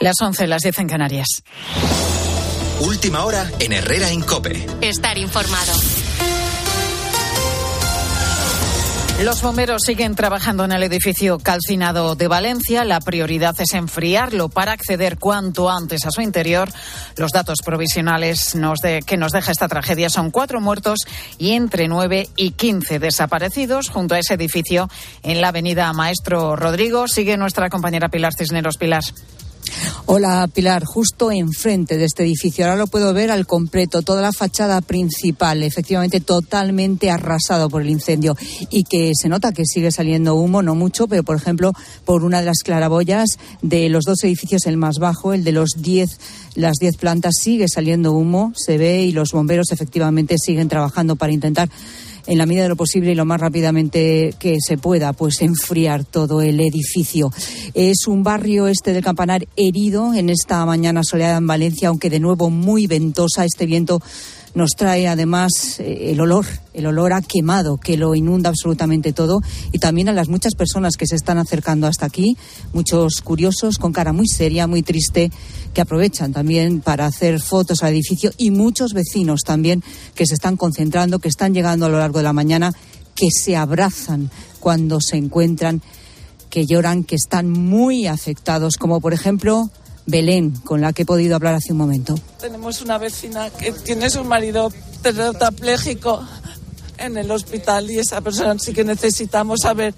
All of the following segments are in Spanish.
Las 11, las 10 en Canarias. Última hora en Herrera en Cope. Estar informado. Los bomberos siguen trabajando en el edificio calcinado de Valencia. La prioridad es enfriarlo para acceder cuanto antes a su interior. Los datos provisionales que nos deja esta tragedia son cuatro muertos y entre nueve y quince desaparecidos. Junto a ese edificio, en la avenida Maestro Rodrigo, sigue nuestra compañera Pilar Cisneros. Pilar. Hola Pilar, justo enfrente de este edificio. Ahora lo puedo ver al completo, toda la fachada principal, efectivamente totalmente arrasado por el incendio. Y que se nota que sigue saliendo humo, no mucho, pero por ejemplo por una de las claraboyas de los dos edificios, el más bajo, el de los diez, las diez plantas, sigue saliendo humo, se ve y los bomberos efectivamente siguen trabajando para intentar en la medida de lo posible y lo más rápidamente que se pueda, pues enfriar todo el edificio. Es un barrio este del Campanar herido en esta mañana soleada en Valencia, aunque de nuevo muy ventosa. Este viento nos trae además eh, el olor, el olor a quemado que lo inunda absolutamente todo. Y también a las muchas personas que se están acercando hasta aquí, muchos curiosos con cara muy seria, muy triste, que aprovechan también para hacer fotos al edificio. Y muchos vecinos también que se están concentrando, que están llegando a lo largo de la mañana, que se abrazan cuando se encuentran, que lloran, que están muy afectados, como por ejemplo Belén, con la que he podido hablar hace un momento. Tenemos una vecina que tiene su marido tetrapléjico en el hospital y esa persona sí que necesitamos saber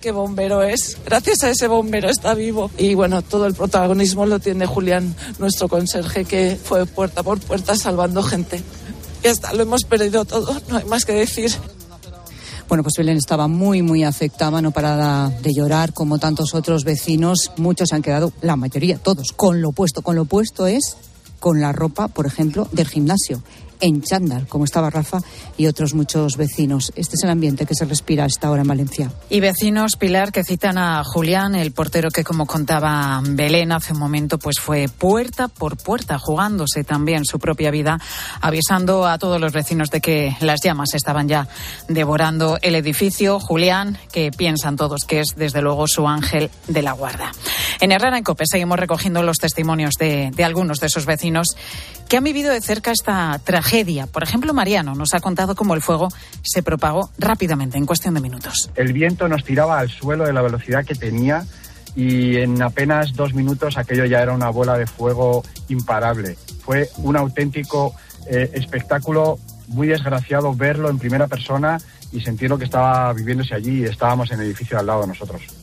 qué bombero es. Gracias a ese bombero está vivo. Y bueno, todo el protagonismo lo tiene Julián, nuestro conserje, que fue puerta por puerta salvando gente. Y hasta lo hemos perdido todo, no hay más que decir. Bueno, pues Belén estaba muy, muy afectada, no parada de llorar, como tantos otros vecinos. Muchos se han quedado, la mayoría, todos, con lo puesto. Con lo puesto es con la ropa, por ejemplo, del gimnasio en chándal, como estaba Rafa y otros muchos vecinos. Este es el ambiente que se respira a esta hora en Valencia. Y vecinos, Pilar, que citan a Julián, el portero que, como contaba Belén hace un momento, pues fue puerta por puerta, jugándose también su propia vida, avisando a todos los vecinos de que las llamas estaban ya devorando el edificio. Julián, que piensan todos que es, desde luego, su ángel de la guarda. En Herrera en Cope seguimos recogiendo los testimonios de, de algunos de esos vecinos que han vivido de cerca esta tragedia. Por ejemplo, Mariano nos ha contado cómo el fuego se propagó rápidamente, en cuestión de minutos. El viento nos tiraba al suelo de la velocidad que tenía y en apenas dos minutos aquello ya era una bola de fuego imparable. Fue un auténtico eh, espectáculo muy desgraciado verlo en primera persona y sentir lo que estaba viviéndose allí. Estábamos en el edificio al lado de nosotros.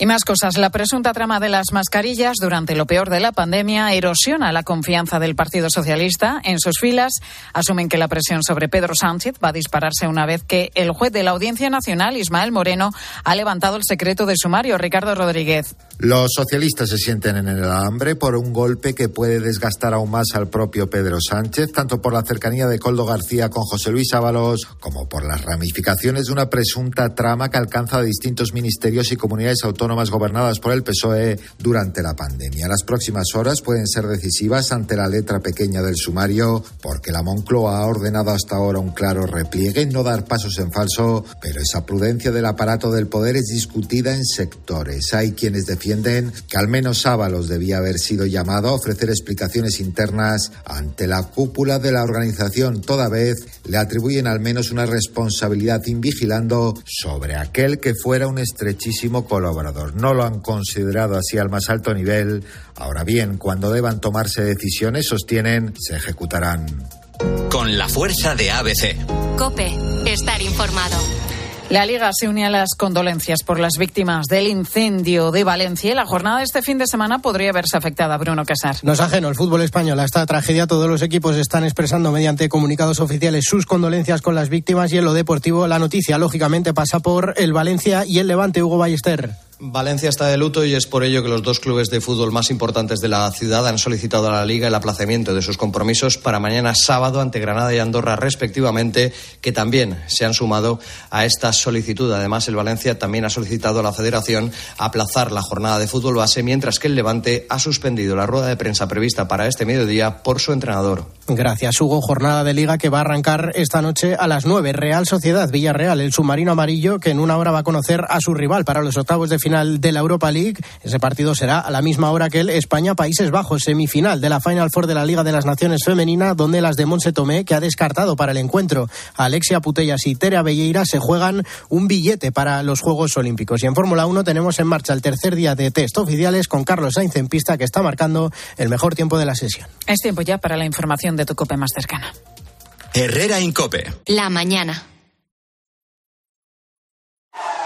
Y más cosas. La presunta trama de las mascarillas durante lo peor de la pandemia erosiona la confianza del Partido Socialista. En sus filas asumen que la presión sobre Pedro Sánchez va a dispararse una vez que el juez de la Audiencia Nacional, Ismael Moreno, ha levantado el secreto de sumario. Ricardo Rodríguez. Los socialistas se sienten en el hambre por un golpe que puede desgastar aún más al propio Pedro Sánchez, tanto por la cercanía de Coldo García con José Luis Ábalos como por las ramificaciones de una presunta trama que alcanza a distintos ministerios y comunidades autónomas más gobernadas por el PSOE durante la pandemia. Las próximas horas pueden ser decisivas ante la letra pequeña del sumario porque la Moncloa ha ordenado hasta ahora un claro repliegue, no dar pasos en falso, pero esa prudencia del aparato del poder es discutida en sectores. Hay quienes defienden que al menos Ábalos debía haber sido llamado a ofrecer explicaciones internas ante la cúpula de la organización, toda vez le atribuyen al menos una responsabilidad invigilando sobre aquel que fuera un estrechísimo colaborador no lo han considerado así al más alto nivel. Ahora bien, cuando deban tomarse decisiones, sostienen, se ejecutarán. Con la fuerza de ABC. Cope, estar informado. La Liga se une a las condolencias por las víctimas del incendio de Valencia. La jornada de este fin de semana podría verse afectada, Bruno Casar. No es ajeno el fútbol español a esta tragedia. Todos los equipos están expresando mediante comunicados oficiales sus condolencias con las víctimas y en lo deportivo la noticia, lógicamente, pasa por el Valencia y el Levante, Hugo Ballester. Valencia está de luto y es por ello que los dos clubes de fútbol más importantes de la ciudad han solicitado a la Liga el aplazamiento de sus compromisos para mañana sábado ante Granada y Andorra respectivamente, que también se han sumado a esta solicitud. Además, el Valencia también ha solicitado a la Federación aplazar la jornada de fútbol base, mientras que el Levante ha suspendido la rueda de prensa prevista para este mediodía por su entrenador. Gracias, Hugo. Jornada de Liga que va a arrancar esta noche a las nueve. Real Sociedad Villarreal, el submarino amarillo, que en una hora va a conocer a su rival para los octavos de final final de la Europa League. Ese partido será a la misma hora que el España-Países Bajos, semifinal de la Final Four de la Liga de las Naciones Femenina, donde las de Monse Tomé, que ha descartado para el encuentro a Alexia Putellas y Tere Belleira, se juegan un billete para los Juegos Olímpicos. Y en Fórmula 1 tenemos en marcha el tercer día de test oficiales con Carlos Sainz en pista, que está marcando el mejor tiempo de la sesión. Es tiempo ya para la información de tu cope más cercana. Herrera Incope. La mañana.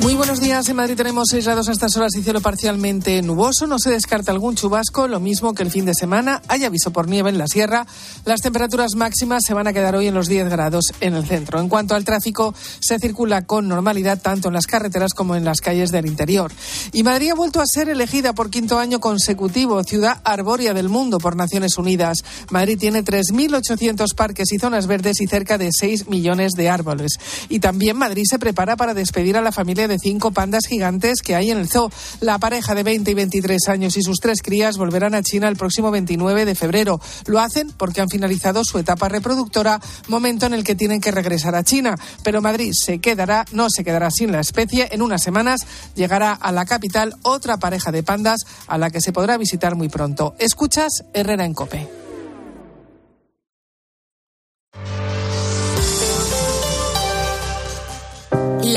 Muy buenos días. En Madrid tenemos 6 grados a estas horas y cielo parcialmente nuboso. No se descarta algún chubasco, lo mismo que el fin de semana. Hay aviso por nieve en la sierra. Las temperaturas máximas se van a quedar hoy en los 10 grados en el centro. En cuanto al tráfico, se circula con normalidad tanto en las carreteras como en las calles del interior. Y Madrid ha vuelto a ser elegida por quinto año consecutivo ciudad arbórea del mundo por Naciones Unidas. Madrid tiene 3.800 parques y zonas verdes y cerca de 6 millones de árboles. Y también Madrid se prepara para despedir a la familia de cinco pandas gigantes que hay en el zoo. La pareja de 20 y 23 años y sus tres crías volverán a China el próximo 29 de febrero. Lo hacen porque han finalizado su etapa reproductora, momento en el que tienen que regresar a China. Pero Madrid se quedará, no se quedará sin la especie. En unas semanas llegará a la capital otra pareja de pandas a la que se podrá visitar muy pronto. Escuchas Herrera en Cope.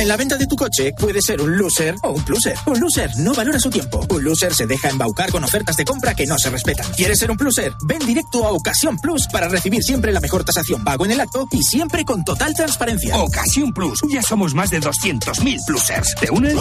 En la venta de tu coche puede ser un loser o un pluser. Un loser no valora su tiempo. Un loser se deja embaucar con ofertas de compra que no se respetan. ¿Quieres ser un pluser? Ven directo a Ocasión Plus para recibir siempre la mejor tasación pago en el acto y siempre con total transparencia. Ocasión Plus. Ya somos más de 200.000 plusers. ¿Te unes?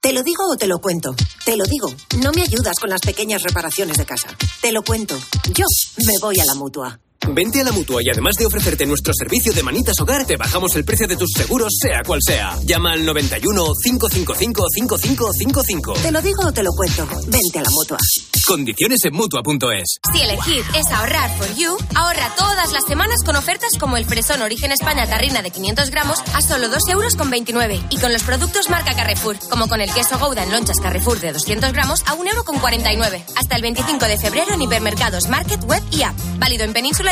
¿Te lo digo o te lo cuento? Te lo digo. No me ayudas con las pequeñas reparaciones de casa. Te lo cuento. Yo me voy a la mutua. Vente a la mutua y además de ofrecerte nuestro servicio de manitas hogar, te bajamos el precio de tus seguros, sea cual sea. Llama al 91 555 5555. ¿Te lo digo o te lo cuento? Vente a la mutua. Condiciones en mutua.es. Si elegir es ahorrar for you, ahorra todas las semanas con ofertas como el fresón Origen España Tarrina de 500 gramos a solo 2 euros con 29 y con los productos marca Carrefour, como con el queso Gouda en lonchas Carrefour de 200 gramos a 1 euro con 49. Hasta el 25 de febrero en hipermercados, market, web y app. Válido en Península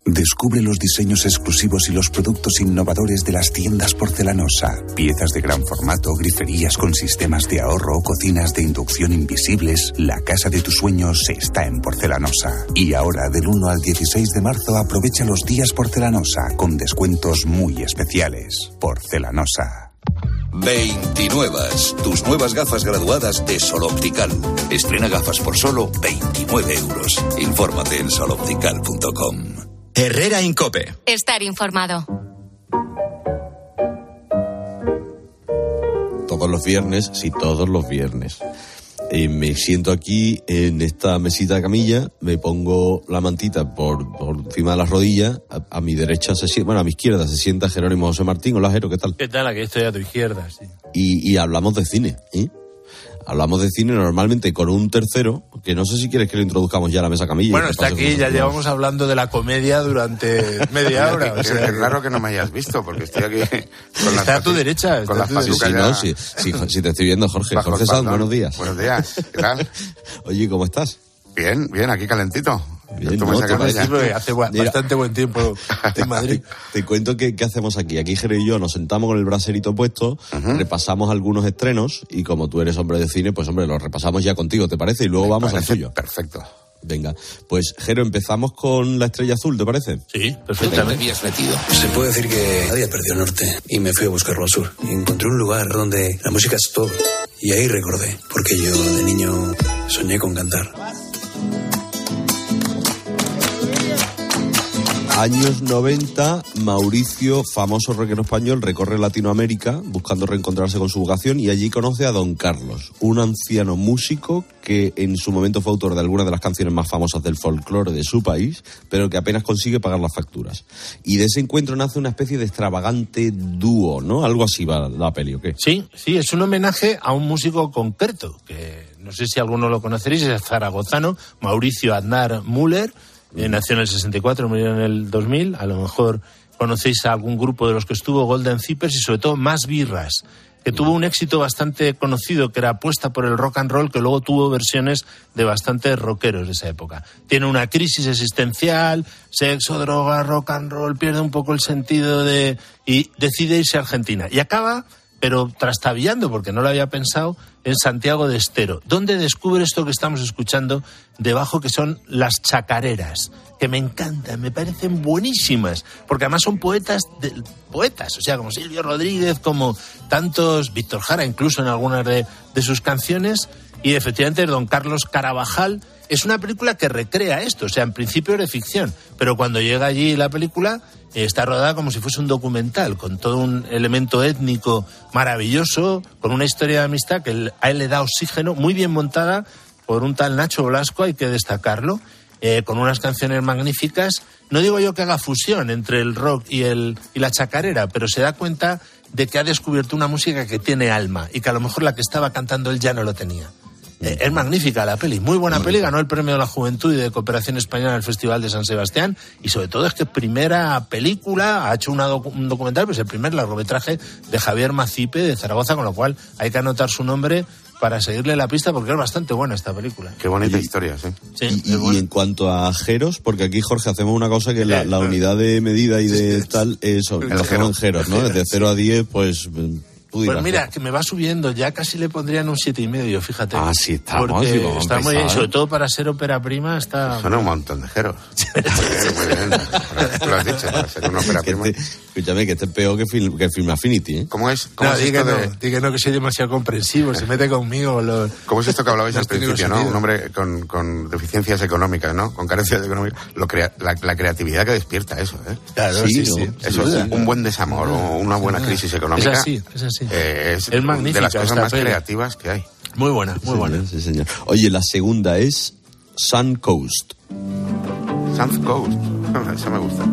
Descubre los diseños exclusivos y los productos innovadores de las tiendas porcelanosa. Piezas de gran formato, griferías con sistemas de ahorro, cocinas de inducción invisibles. La casa de tus sueños está en porcelanosa. Y ahora, del 1 al 16 de marzo, aprovecha los días porcelanosa con descuentos muy especiales. Porcelanosa. 29. Tus nuevas gafas graduadas de Sol Optical. Estrena gafas por solo 29 euros. Infórmate en soloptical.com. Herrera Incope. Estar informado. Todos los viernes, sí, todos los viernes. eh, me siento aquí en esta mesita de camilla, me pongo la mantita por, por encima de las rodillas, a, a mi derecha se sienta, bueno, a mi izquierda se sienta Jerónimo José Martín. Hola, Jero, ¿qué tal? ¿Qué tal? Aquí estoy a tu izquierda, sí. Y, y hablamos de cine, ¿eh? Hablamos de cine normalmente con un tercero, que no sé si quieres que lo introduzcamos ya a la mesa camilla. Bueno, está aquí, ya llevamos hablando de la comedia durante media hora. o Es sea, raro que no me hayas visto, porque estoy aquí con las Está a tu derecha, Con las Sí, sí, ya no, sí, sí, sí, te estoy viendo, Jorge. bajo Jorge Sanz, buenos días. Buenos días, ¿qué tal? Oye, ¿cómo estás? Bien, bien, aquí calentito. Bien, ¿no? me me hace bastante buen tiempo en Madrid. Te cuento que, qué hacemos aquí. Aquí Jero y yo nos sentamos con el braserito puesto, repasamos algunos estrenos y como tú eres hombre de cine, pues hombre, los repasamos ya contigo, ¿te parece? Y luego vamos al tuyo. Perfecto. Venga, pues Jero, empezamos con la estrella azul, ¿te parece? Sí, te perfectamente. habías metido? Se puede decir que nadie perdió el norte y me fui a buscarlo al sur. Y encontré un lugar donde la música es todo. Y ahí recordé, porque yo de niño soñé con cantar. Años 90, Mauricio, famoso rockero español, recorre Latinoamérica buscando reencontrarse con su vocación y allí conoce a Don Carlos, un anciano músico que en su momento fue autor de algunas de las canciones más famosas del folclore de su país, pero que apenas consigue pagar las facturas. Y de ese encuentro nace una especie de extravagante dúo, ¿no? Algo así va la peli, ¿o qué? Sí, sí, es un homenaje a un músico concreto, que no sé si alguno lo conoceréis, es zaragozano, Mauricio Aznar Müller, eh, nació en el 64, murió en el 2000, a lo mejor conocéis a algún grupo de los que estuvo, Golden Zippers y sobre todo Más Birras, que tuvo un éxito bastante conocido, que era apuesta por el rock and roll, que luego tuvo versiones de bastantes rockeros de esa época. Tiene una crisis existencial, sexo, droga, rock and roll, pierde un poco el sentido de... y decide irse a Argentina. Y acaba pero trastabillando, porque no lo había pensado, en Santiago de Estero, donde descubre esto que estamos escuchando debajo, que son las chacareras, que me encantan, me parecen buenísimas, porque además son poetas, poetas, o sea, como Silvio Rodríguez, como tantos, Víctor Jara, incluso en algunas de sus canciones, y efectivamente don Carlos Carabajal. Es una película que recrea esto, o sea, en principio de ficción, pero cuando llega allí la película eh, está rodada como si fuese un documental, con todo un elemento étnico maravilloso, con una historia de amistad que a él le da oxígeno, muy bien montada por un tal Nacho Blasco, hay que destacarlo, eh, con unas canciones magníficas. No digo yo que haga fusión entre el rock y, el, y la chacarera, pero se da cuenta de que ha descubierto una música que tiene alma y que a lo mejor la que estaba cantando él ya no lo tenía. Eh, es magnífica la peli, muy buena peli, ganó el premio de la Juventud y de Cooperación Española en el Festival de San Sebastián y sobre todo es que primera película, ha hecho una docu- un documental, pues el primer largometraje de Javier Macipe de Zaragoza, con lo cual hay que anotar su nombre para seguirle la pista porque es bastante buena esta película. Qué bonita historia, sí. Sí, Y, y en cuanto a jeros, porque aquí, Jorge, hacemos una cosa que la, la unidad de medida y de tal, eso, lo hacemos en jeros, ¿no? Desde 0 a 10, pues Pues mira, que me va subiendo, ya casi le pondrían un siete y medio, fíjate. Ah, sí, estamos, Porque sí, a está muy bien, sobre todo para ser ópera prima, está... Son un montón de jeros. Muy bien, muy bien. Lo has dicho, para ser una ópera Que prima. este- escúchame, que este es peor que Film, que Film Affinity, ¿eh? ¿Cómo es? ¿Cómo No, es di que esto no, de...? di que no, que soy demasiado comprensivo, se mete conmigo. Los, ¿Cómo es esto que hablabais al principio, no? Un hombre con, con deficiencias económicas, ¿no? Con carencias económicas. Lo crea- la, la creatividad que despierta eso, ¿eh? Claro, sí, sí, sin Eso, duda. un buen desamor o una buena crisis económica. Es así, es así. Eh, es, Es magnífica de las cosas más peli. creativas que hay. Muy buena, muy Sí, buena. señor, sí, señor. Oye, la segunda es Sun Coast. South Coast. Esa me gusta.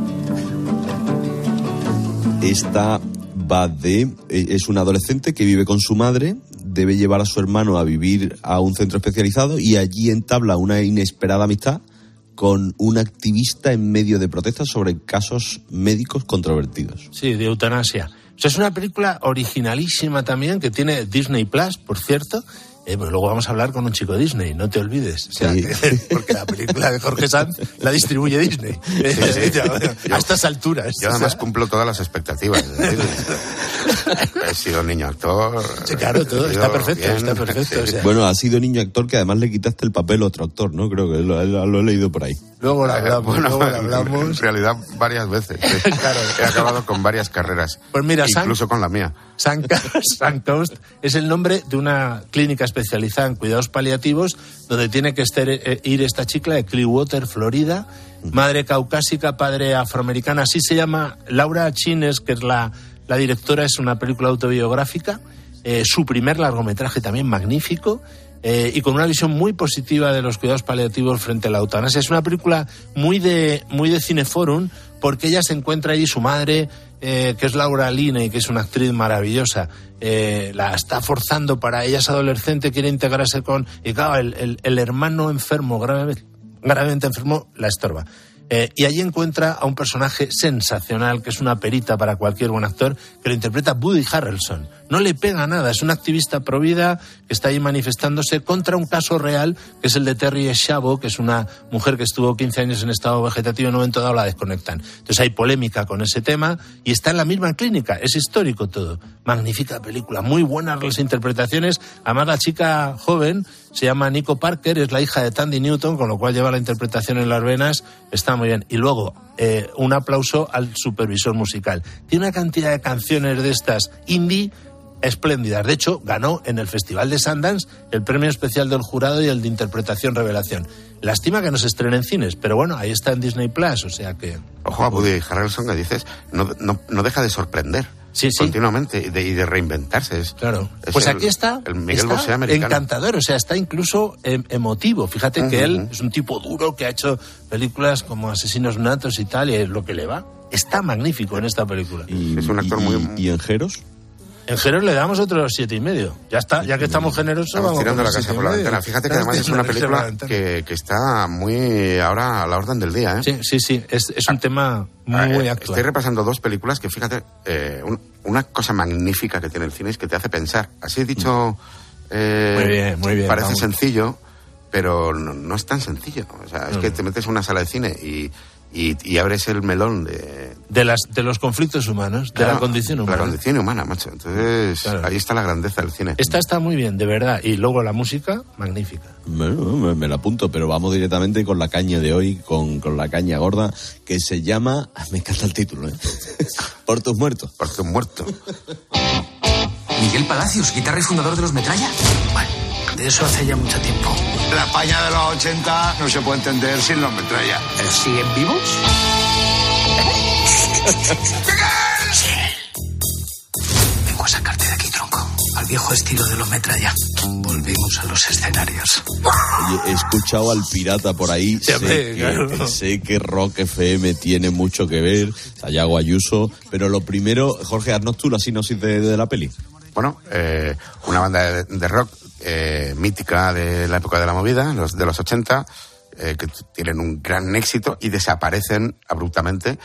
Esta va de. eh, Es un adolescente que vive con su madre, debe llevar a su hermano a vivir a un centro especializado y allí entabla una inesperada amistad con un activista en medio de protestas sobre casos médicos controvertidos. Sí, de eutanasia. O sea, es una película originalísima también que tiene Disney Plus, por cierto. Eh, pero luego vamos a hablar con un chico Disney, no te olvides. O sea, Sí. que- porque la película de Jorge Sanz la distribuye Disney. sí. a estas alturas. Yo además sea, cumplo todas las expectativas. de. He sido niño actor. Sí, claro, todo, está perfecto, bien, está perfecto, sí. o sea. Bueno, ha sido niño actor que además le quitaste el papel a otro actor, ¿no? Creo que lo he leído por ahí. Luego lo hablamos, Bueno, luego lo en hablamos. realidad varias veces. He acabado con varias carreras. Pues mira, San- incluso con la mía. Sun Sun Coast es el nombre de una clínica especializada en cuidados paliativos donde tiene que estar, eh, ir esta chica de Clearwater, Florida, madre caucásica, padre afroamericana. Así se llama Laura Chines, que es la, la directora, es una película autobiográfica. eh, su primer largometraje también magnífico. Eh, y con una visión muy positiva de los cuidados paliativos frente a la eutanasia. Es una película muy de, muy de cineforum porque ella se encuentra allí, su madre, eh, que es Laura Linney, que es una actriz maravillosa, eh, la está forzando para ella es adolescente, quiere integrarse con... Y claro, el, el- hermano enfermo, gravemente, gravemente enfermo, la estorba. Y allí encuentra a un personaje sensacional, que es una perita para cualquier buen actor, que lo interpreta Woody Harrelson. No le pega nada, es un activista pro vida que está ahí manifestándose contra un caso real, que es el de Terry Shabo, que es una mujer que estuvo 15 años en estado vegetativo y en un momento dado la desconectan. Entonces hay polémica con ese tema y está en la misma clínica, es histórico todo. Magnífica película, muy buenas las interpretaciones. Además la chica joven se llama Nico Parker, es la hija de Tandy Newton, con lo cual lleva la interpretación en las venas, está muy bien. Y luego, eh, un aplauso al supervisor musical. Tiene una cantidad de canciones de estas indie espléndidas. De hecho, ganó en el Festival de Sundance el premio especial del jurado y el de interpretación revelación. Lástima que no se estrene en cines, pero bueno, ahí está en Disney Plus, o sea que... Ojo a Woody Harrelson que dices, no, no, no deja de sorprender. Continuamente y de, y de reinventarse. Es, Claro. es Pues el- aquí está, El Miguel está Bosé americano. encantador, o sea, está incluso em, emotivo. Fíjate que él es un tipo duro que ha hecho películas como Asesinos Natos y tal, y es lo que le va. Está magnífico en esta película. es un actor muy... ¿Y en Jeros? En Jeros le damos otros siete y medio. Ya está, ya que estamos generosos, Estamos vamos tirando la casa por la ventana. Fíjate que además es una película que, que está muy ahora a la orden del día. ¿eh? Sí, sí, sí, es, es un tema muy Eh, actual. Estoy repasando dos películas que, fíjate, eh, un- una cosa magnífica que tiene el cine es que te hace pensar. Así he dicho, eh, Muy bien, muy bien, parece vamos. sencillo, pero no, no es tan sencillo. O sea, es No, que no. te metes en una sala de cine y, y, y abres el melón de... De, las, de los conflictos humanos, de la condición humana. La condición humana, macho. Entonces, ahí está la grandeza del cine. Esta está muy bien, de verdad. Y luego la música, magnífica. Bueno, me, me la apunto, pero vamos directamente con la caña de hoy, con, con la caña gorda, que se llama... Me encanta el título, ¿eh? Por tus muertos. Por tus muertos. Miguel Palacios, guitarra y fundador de los Metralla. Bueno, de eso hace ya mucho tiempo. La España de los 80 no se puede entender sin los metralla. ¿Siguen vivos? Vengo a sacarte de aquí, tronco. Al viejo estilo de los Metralla. Volvemos a los escenarios. Oye, he escuchado al pirata por ahí. sé, hombre, que, claro. sé que Rock FM tiene mucho que ver, Sayago Ayuso, pero lo primero, Jorge, haznos tú la sinopsis de, de la peli. Bueno, eh, una banda de, de rock eh, mítica de la época de la movida, los de los 80, eh, que tienen un gran éxito y desaparecen abruptamente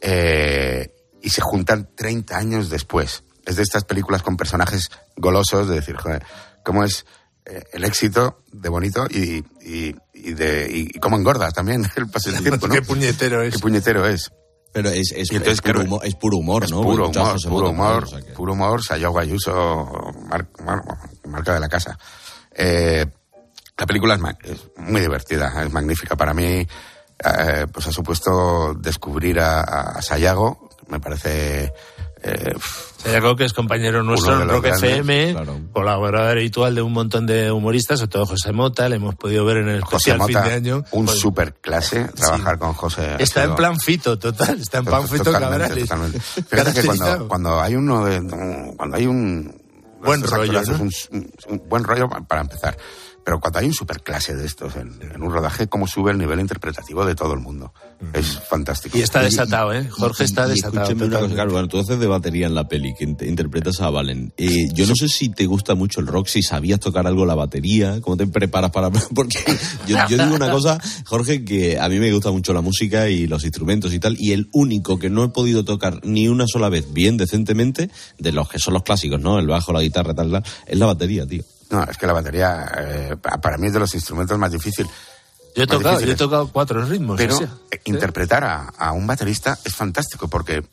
eh, y se juntan 30 años después. Es de estas películas con personajes golosos de decir, joder, cómo es eh, el éxito de bonito y, y, y de, y cómo engorda también el paso del tiempo, ¿no? Qué puñetero es. Qué puñetero es. Pero es, es, entonces, es puro, humor, es puro humor, es ¿no? Puro humor, puro humor, o sea que- puro humor, Sayago Ayuso, mar- mar- marca de la casa. Eh, la película es, es muy divertida, es magnífica. Para mí, eh, pues ha supuesto descubrir a, a Sayago, me parece... Eh, que es compañero nuestro en Rock grandes, FM, claro. colaborador habitual de un montón de humoristas, sobre todo José Mota, le hemos podido ver en el José especial fin Mota, de año. un Pues, super clase, trabajar con José. Está en plan fito, total, está en plan fito Totalmente, Cabrales. totalmente. Fíjate que cuando, cuando hay uno de, cuando hay un Buen rollo, un, un buen rollo pa- para empezar. Pero cuando hay un superclase de estos en, en un rodaje, cómo sube el nivel interpretativo de todo el mundo. Es fantástico. Y está desatado, ¿eh? Jorge está Y- y desatado. una cosa, claro, bueno, tú haces de batería en la peli, que int- interpretas a Valen. Eh, yo no sé si te gusta mucho el rock, si sabías tocar algo la batería, cómo te preparas para... Porque yo, yo digo una cosa, Jorge, que a mí me gusta mucho la música y los instrumentos y tal, y el único que no he podido tocar ni una sola vez bien decentemente, de los que son los clásicos, ¿no? El bajo, la guitarra, tal, tal, es la batería, tío. No, es que la batería eh, pa- para mí es de los instrumentos más difíciles. Yo he tocado, yo he tocado cuatro ritmos. Pero o sea. interpretar a, a un baterista es fantástico porque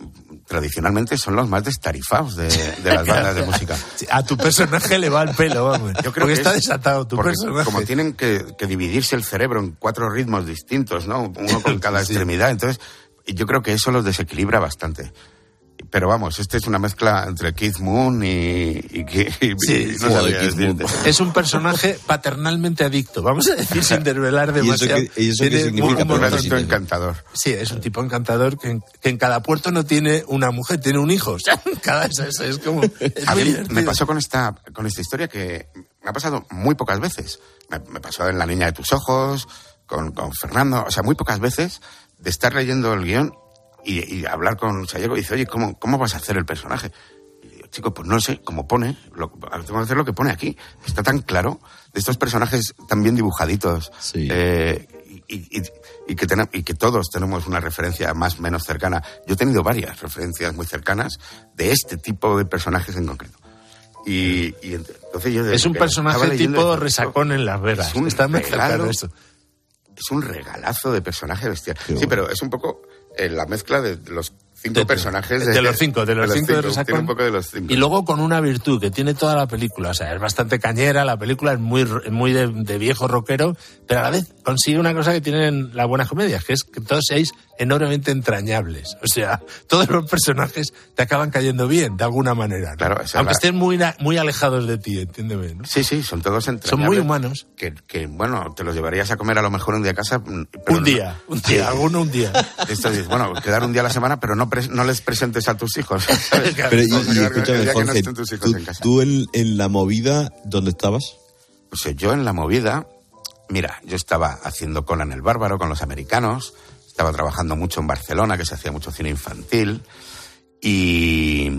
tradicionalmente son los más destarifados de, de las bandas de música. A tu personaje le va el pelo, vamos. Yo creo Porque que está es- desatado tu personaje. Como tienen que, que dividirse el cerebro en cuatro ritmos distintos, ¿no? Uno con cada extremidad. Entonces, yo creo que eso los desequilibra bastante. Pero vamos, este es una mezcla entre Keith Moon y... y, y- Sí, y no decirte. Es un personaje paternalmente adicto. Vamos a decir sin desvelar ¿Y eso demasiado. y eso significa? un- un adicto encantador. Sí, es un tipo encantador que en, que en cada puerto no tiene una mujer, tiene un hijo. O sea, cada es, es, como. es A mí me pasó con esta, con esta historia que me ha pasado muy pocas veces. Me, me pasó en La Niña de tus Ojos, con, con Fernando, o sea, muy pocas veces de estar leyendo el guion y, y hablar con Sayego y dice, oye, ¿cómo, ¿cómo vas a hacer el personaje? Y digo, chico, pues no sé, como pone, lo, tengo que hacer lo que pone aquí. Está tan claro, de estos personajes tan bien dibujaditos, eh, y, y- y que tenem- y que todos tenemos una referencia más o menos cercana. Yo he tenido varias referencias muy cercanas de este tipo de personajes en concreto. Y, y ent- entonces yo... Es un personaje tipo resacón en Las Vegas. es un Está muy regalo. eso. Es un regalazo de personaje bestial. sí, pero es un poco eh, la mezcla de los cinco personajes de los cinco, de los cinco de Tiene un poco de los cinco. Y luego con una virtud que tiene toda la película, o sea, es bastante cañera, la película es muy, muy de, de viejo rockero, pero a la vez consigue una cosa que tienen las buenas comedias, que es que todos seáis enormemente entrañables. O sea, todos los personajes te acaban cayendo bien, de alguna manera. ¿no? Claro, Aunque la- estén muy, muy alejados de ti, entiéndeme. ¿no? Sí, sí, son todos Son entrañables. muy humanos. Que, que, bueno, te los llevarías a comer a lo mejor un día a casa. mm, pero Un no- día, un día, alguno un día. Esto es, bueno, quedar un día a la semana, pero no, pres- no les presentes a tus hijos. ¿sabes? Pero, y, y escúchame, no Jorge, estén tus hijos tú, en casa. tú en, en la movida, ¿dónde estabas? Pues yo en la movida, mira, yo estaba haciendo Conan el Bárbaro con los americanos, estaba trabajando mucho en Barcelona, que se hacía mucho cine infantil, y,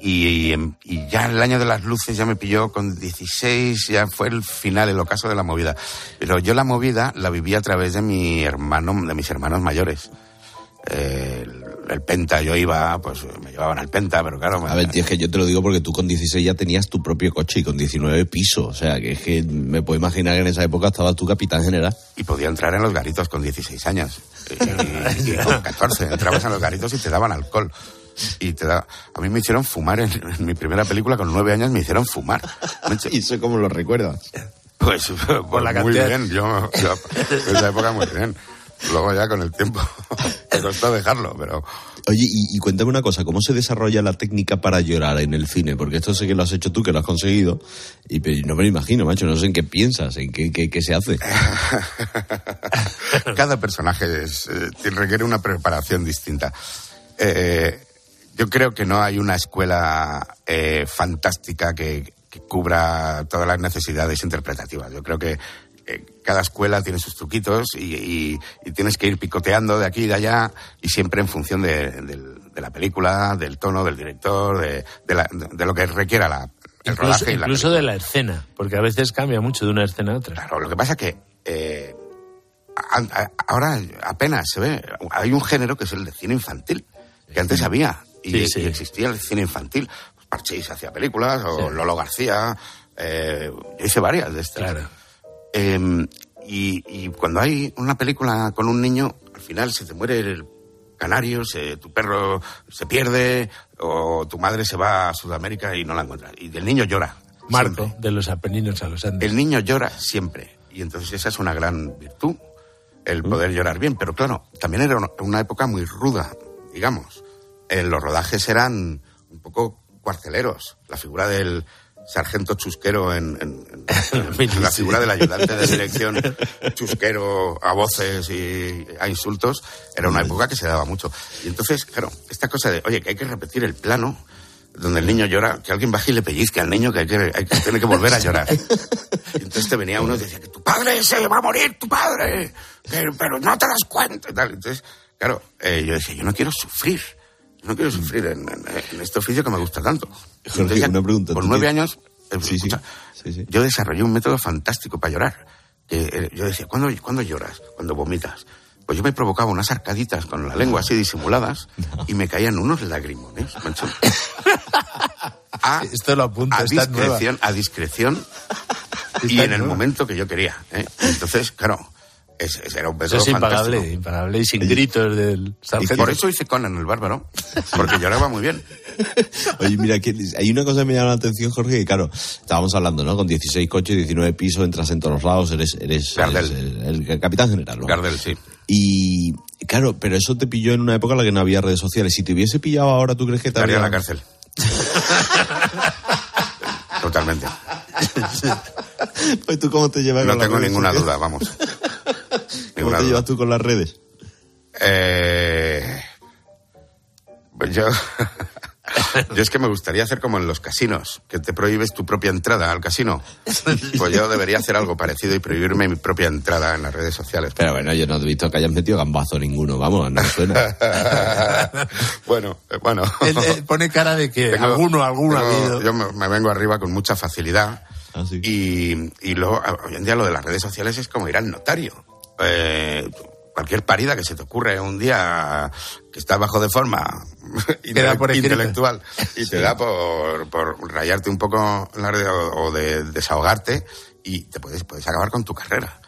y, y ya el año de las luces ya me pilló con 16, ya fue el final, el ocaso de la movida. Pero yo la movida la viví a través de mi hermano, de mis hermanos mayores. Eh, el, Penta, yo iba, pues me llevaban al Penta, pero claro, A ver, tío, es que yo te lo digo porque tú con 16 ya tenías tu propio coche y con 19 pisos. O sea, que es que me puedo imaginar que en esa época estabas tú capitán general. y podía entrar en los garitos con 16 años. Y, y con 14. Entrabas en los garitos y te daban alcohol. Y te da... A mí me hicieron fumar en, en mi primera película, con nueve años me hicieron fumar. ¿Y eso cómo lo recuerdas? Pues, pues la muy cantidad. bien, yo, yo en esa época muy bien. Luego ya con el tiempo me costó dejarlo, pero Oye, y, y cuéntame una cosa, ¿cómo se desarrolla la técnica para llorar en el cine? Porque esto sé que lo has hecho tú, que lo has conseguido, y pero no me lo imagino, macho, no sé en qué piensas, en qué, qué, qué se hace. cada personaje es, eh, requiere una preparación distinta. Eh, yo creo que no hay una escuela eh, fantástica que, que cubra todas las necesidades interpretativas. Yo creo que eh, cada escuela tiene sus truquitos y, y- y tienes que ir picoteando de aquí y de allá y siempre en función de, de la película, del tono del director, de, de la- de lo que requiera la, el Incluso, rodaje y la incluso de la escena, porque a veces cambia mucho de una escena a otra. Claro, lo que pasa que eh, a- a- ahora apenas se ve. Hay un género que es el de cine infantil, que antes había. Y, Sí, sí. y existía el cine infantil. Pues Parchís hacía películas, o Lolo García. eh, yo hice varias de estas. Eh, y, y cuando hay una película con un niño, al final se te muere el canario, se- tu perro se pierde, o tu madre se va a Sudamérica y no la encuentra. Y el niño llora. Marco, de los Apeninos a los Andes. El niño llora siempre. Y entonces esa es una gran virtud, el poder llorar bien. Pero claro, también era una, época muy ruda, digamos. Eh, los rodajes eran un poco cuarteleros. La figura del sargento chusquero en, en- en- en la figura del ayudante de dirección chusquero a voces y a insultos era una época que se daba mucho. Y entonces, claro, esta cosa de, oye, que hay que repetir el plano donde el niño llora, que alguien baje y le pellizque al niño que, hay que, hay que tiene que volver a llorar. Y entonces te venía uno y decía que tu padre se va a morir, tu padre, pero, pero no te das cuenta y tal. Entonces, claro, eh, yo decía, yo no quiero sufrir, no quiero sufrir en, en- en este oficio que me gusta tanto. Jorge, entonces una pregunta. ¿tú nueve tienes- años, eh, escucha, yo desarrollé un método fantástico para llorar. Eh, yo decía, ¿cuándo, ¿cuándo lloras? Cuando vomitas. Pues yo me provocaba unas arcaditas con la lengua así disimuladas y me caían unos lagrimones, macho. A, Esto lo apunta, a nueva. discreción, a discreción y en el momento que yo quería. ¿eh? Entonces, claro, ese, ese era un Eso método es impagable, fantástico. impagable y sin gritos del Y sargento. por eso hice Conan el bárbaro, porque lloraba muy bien. Oye, mira, que hay una cosa que me llama la atención, Jorge, que claro, estábamos hablando, ¿no? Con 16 coches, 19 pisos, entras en todos los lados, eres, eres, Gardel. eres el, el capitán general, ¿no? Gardel, sí. Y claro, pero eso te pilló en una época en la que no había redes sociales. Si te hubiese pillado ahora, ¿tú crees que te Estaría en habría... la cárcel. Totalmente. Pues tú cómo te llevas No con tengo ninguna duda, vamos. ¿Cómo te llevas tú con las redes? Eh, pues yo. Yo es que me gustaría hacer como en los casinos, que te prohíbes tu propia entrada al casino. Pues yo debería hacer algo parecido y prohibirme mi propia entrada en las redes sociales. Pero bueno, yo no he visto que hayas metido gambazo ninguno, vamos, no suena. bueno, eh, bueno. Él, él pone cara de que Tengo- alguno, alguno ha habido. Yo me, me vengo arriba con mucha facilidad. Ah, y, y luego, a- hoy en día lo de las redes sociales es como ir al notario. Eh, cualquier parida que se te ocurre un día que estás bajo de forma por intelectual y te da por, por rayarte un poco la red o, o de desahogarte y te puedes, puedes acabar con tu carrera.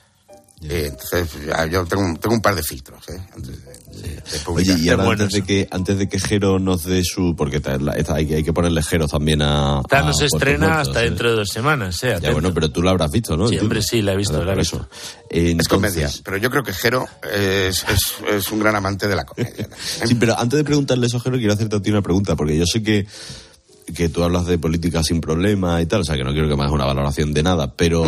Eh, entonces, yo tengo, un- tengo un par de filtros, ¿eh? Antes de, de- de Oye, publicar. y ahora antes de que antes de que Jero nos dé su porque la- esta- hay, que- hay que ponerle Jero también a Esta no a se estrena Muertos, hasta ¿eh? dento de dos semanas, eh, Ya bueno, pero tú la habrás visto, ¿no? Sí, hombre, sí, la he visto, Claro, la he por visto. eso. Es comedia, pero yo creo que Jero es, es, es un gran amante de la comedia. Sí, pero antes de preguntarle eso, Jero, quiero hacerte a ti una pregunta, porque yo sé que, que tú hablas de política sin problema y tal, o sea que no quiero que me hagas una valoración de nada, pero,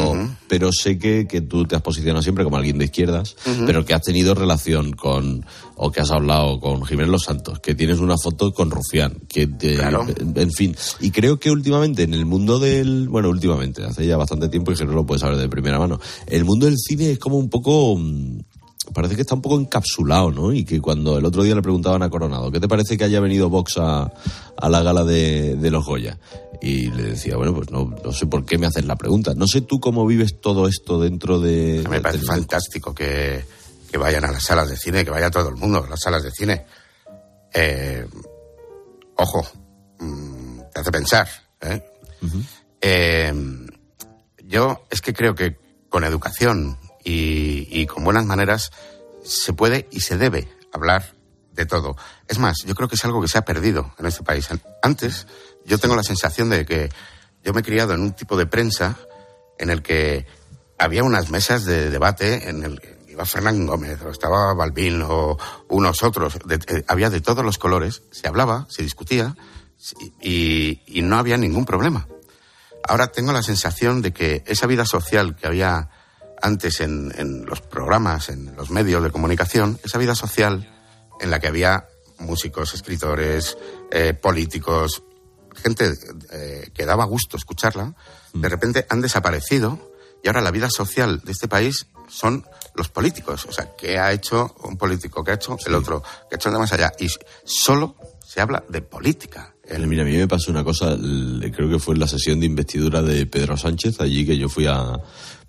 pero sé que, que tú te has posicionado siempre como alguien de izquierdas, pero que has tenido relación con, o que has hablado con Jiménez Los Santos, que tienes una foto con Rufián, que te- Claro. en fin, y creo que últimamente en el mundo del, bueno, últimamente, hace ya bastante tiempo y Jero lo puede saber de primera mano, el mundo del cine es como un poco... mm, parece que está un poco encapsulado, ¿no? Y que cuando el otro día le preguntaban a Coronado, ¿qué te parece que haya venido Vox a, a la gala de, de los Goya? Y le decía, bueno, pues no, no sé por qué me haces la pregunta. No sé tú cómo vives todo esto dentro de... Me parece fantástico que, que vayan a las salas de cine, que vaya todo el mundo a las salas de cine. Eh, ojo, mm, te hace pensar. ¿eh? Eh, yo es que creo que con educación y, con buenas maneras se puede y se debe hablar de todo. Es más, yo creo que es algo que se ha perdido en este país. Antes, yo tengo la sensación de que yo me he criado en un tipo de prensa en el que había unas mesas de debate en el que iba Fernán Gómez, o estaba Balbín, o unos otros. eh, había de todos los colores, se hablaba, se discutía y no había ningún problema. Ahora tengo la sensación de que esa vida social que había antes en, en los programas, en los medios de comunicación, esa vida social en la que había músicos, escritores, eh, políticos, gente eh, que daba gusto escucharla, de repente han desaparecido y ahora la vida social de este país son los políticos. O sea, ¿qué ha hecho un político? ¿Qué ha hecho el otro? ¿Qué ha hecho el de más allá? Y solo se habla de política. Eh, Mira, a mí me pasó una cosa, creo que fue en la sesión de investidura de Pedro Sánchez, allí que yo fui a,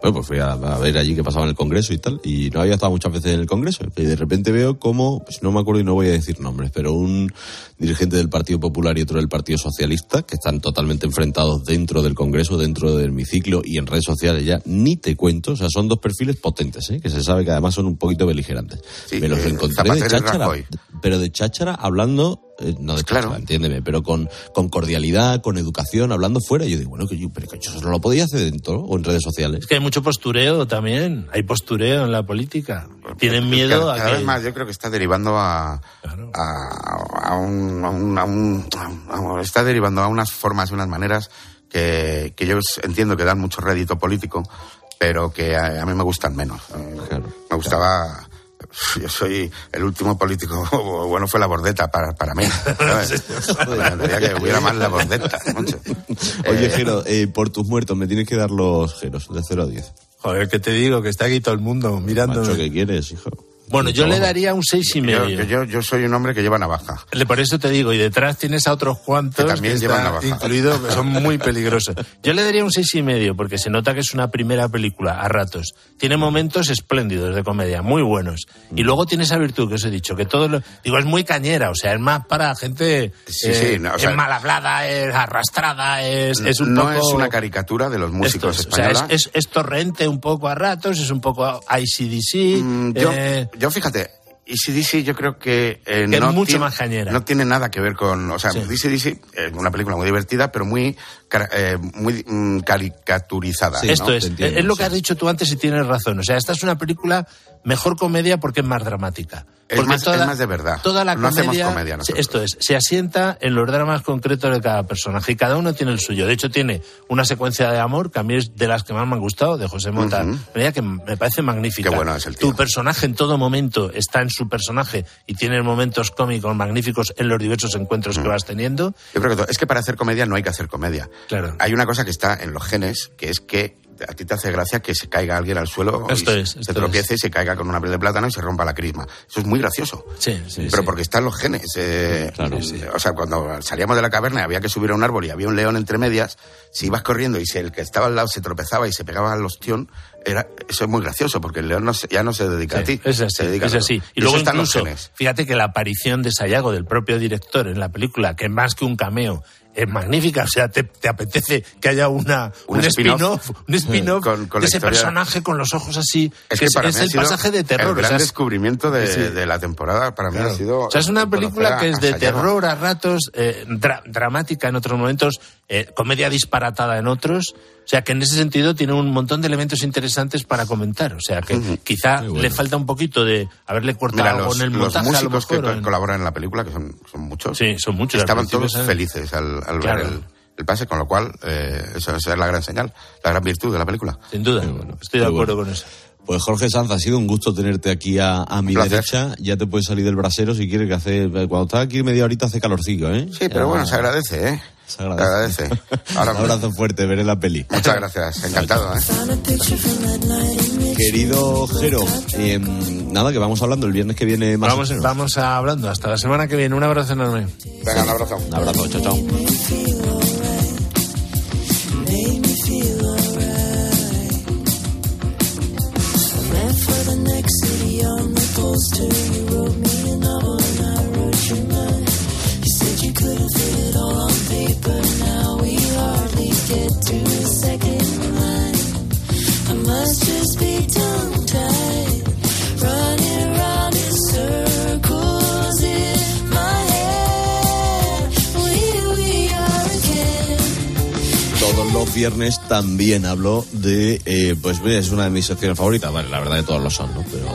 bueno, pues fui a, a ver allí qué pasaba en el Congreso y tal, y no había estado muchas veces en el Congreso, y de repente veo como, pues no me acuerdo y no voy a decir nombres, pero un dirigente del Partido Popular y otro del Partido Socialista, que están totalmente enfrentados dentro del Congreso, dentro del hemiciclo y en redes sociales ya, ni te cuento, o sea, son dos perfiles potentes, ¿eh? que se sabe que además son un poquito beligerantes. me los eh, encontré de cháchara, pero de cháchara hablando, eh, no de cháchara, entiéndeme, pero con, con cordialidad, con educación, hablando fuera. Y yo digo, bueno, que yo, pero que yo eso no lo podía hacer dentro o en redes sociales. Es que hay mucho postureo también. Hay postureo en la política. Tienen miedo cada, a cada que... vez más yo creo que está derivando a, a, a un, a un- a un- a un- está derivando a unas formas y unas maneras que, que yo entiendo que dan mucho rédito político pero que a, a mí me gustan menos Eh, me gustaba yo soy el último político bueno fue la bordeta para, para mí ¿sabes? me que hubiera más la bordeta mucho. Oye, Eh, Jero, eh, por tus muertos, me tienes que dar los Jeros, de 0 a 10. Joder, que te digo, que está aquí todo el mundo mirando. Macho, ¿qué quieres, hijo? Bueno, yo le daría un seis y medio. yo, yo soy un hombre que lleva navaja Por eso te digo, y detrás tienes a otros cuantos Que también llevan navaja. incluidos que son muy peligrosos. Yo le daría un seis y medio porque se nota que es una primera película a ratos. Tiene momentos espléndidos de comedia, muy buenos. Y luego tiene esa virtud que os he dicho, que todo lo, digo es muy cañera, o sea, es más para gente Sí, eh, sí, no, o sea- es mal hablada, es arrastrada, es, es un no poco es una caricatura de los músicos Esto es, o sea, españoles es, es- es torrente un poco a ratos, es un poco ICDC. Mm, yo, eh, yo fíjate, ECDC yo creo que, eh, Que es no mucho tiene, más cañera. No tiene nada que ver con, o sea, ECDC es una película muy divertida, pero muy, eh, muy mm, caricaturizada. Esto es, entiendo, es lo sí. que has dicho tú antes y tienes razón. O sea, esta es una película mejor comedia porque es más dramática. Es Porque más- es más de verdad. Toda la No hacemos comedia, comedia nosotros. Esto es, se asienta en los dramas concretos de cada personaje y cada uno tiene el suyo. De hecho, tiene una secuencia de amor que a mí es de las que más me han gustado, de José Mota. Mira que me parece magnífica. Qué bueno es el tío. Tu personaje en todo momento está en su personaje y tienen momentos cómicos magníficos en los diversos encuentros que vas teniendo. Yo creo que es que para hacer comedia no hay que hacer comedia. Claro. Hay una cosa que está en los genes, que es que a ti te hace gracia que se caiga alguien al suelo Esto y es, se esto tropiece y se caiga con una piel de plátano y se rompa la crisma. Eso es muy gracioso. Sí, sí, Pero sí. porque están los genes. eh, O sea, cuando salíamos de la caverna y había que subir a un árbol y había un león entre medias, si ibas corriendo y si el que estaba al lado se tropezaba y se pegaba al ostión, era, eso es muy gracioso porque el león no se- ya no se dedica a ti. Es así, se dedica es a así. Y luego están los genes. fíjate que la aparición de Sayago, del propio director en la película, que más que un cameo, es magnífica. O sea, te, te apetece que haya una, Un spin-off. spin-off, un spin-off Con- con de ese historia. personaje con los ojos así. Es que que para es mí ha el pasaje de terror. El o gran sea, es- descubrimiento de, Sí. de la temporada para mí Claro. ha sido. O sea, es una película que es de terror a ratos, eh, dra- dramática en otros momentos, eh, comedia disparatada en otros. O sea, que en ese sentido tiene un montón de elementos interesantes para comentar. O sea, que quizá le falta un poquito de haberle cortado Mira, algo los, en el los montaje. a lo músicos que en- colaboran en la película, que son, son muchos, Sí, son muchos. estaban todos ¿sabes? felices al, al Claro. ver el, el pase, con lo cual eh, esa es la gran señal, la gran virtud de la película. Sin duda, estoy de acuerdo bueno. con eso. Pues Jorge Sanz, ha sido un gusto tenerte aquí a, a mi placer. derecha. Ya te puedes salir del brasero si quieres que hace. Cuando estás aquí media horita hace calorcillo, ¿eh? Sí, pero bueno, se agradece, ¿eh? Se agradece. Ahora un abrazo fuerte, veré la peli. Muchas gracias, encantado, ¿eh? Querido Jero, eh, nada, que vamos hablando el viernes que viene más. Vamos, vamos a hablando. Hasta la semana que viene. Un abrazo enorme. Venga, un abrazo. Un abrazo, chao, chao. Made me good. Los viernes también hablo de. eh, pues es una de mis secciones favoritas. Vale, la verdad que todos lo son, ¿no? Pero,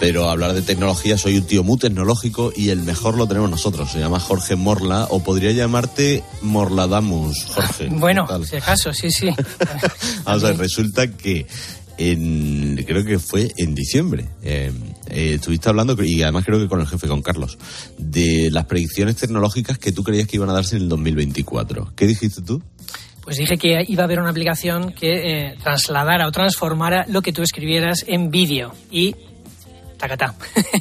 pero hablar de tecnología, soy un tío muy tecnológico y el mejor lo tenemos nosotros. Se llama Jorge Morla o podría llamarte Morladamus, Jorge. Bueno, ¿Qué tal? si acaso, sí, sí. Vamos a ver, resulta que en, creo que fue en diciembre, eh, eh, estuviste hablando, y además creo que con el jefe, con Carlos, de las predicciones tecnológicas que tú creías que iban a darse en el 2024. ¿Qué dijiste tú? Pues dije que iba a haber una aplicación que eh, trasladara o transformara lo que tú escribieras en vídeo. Y. Tacatá.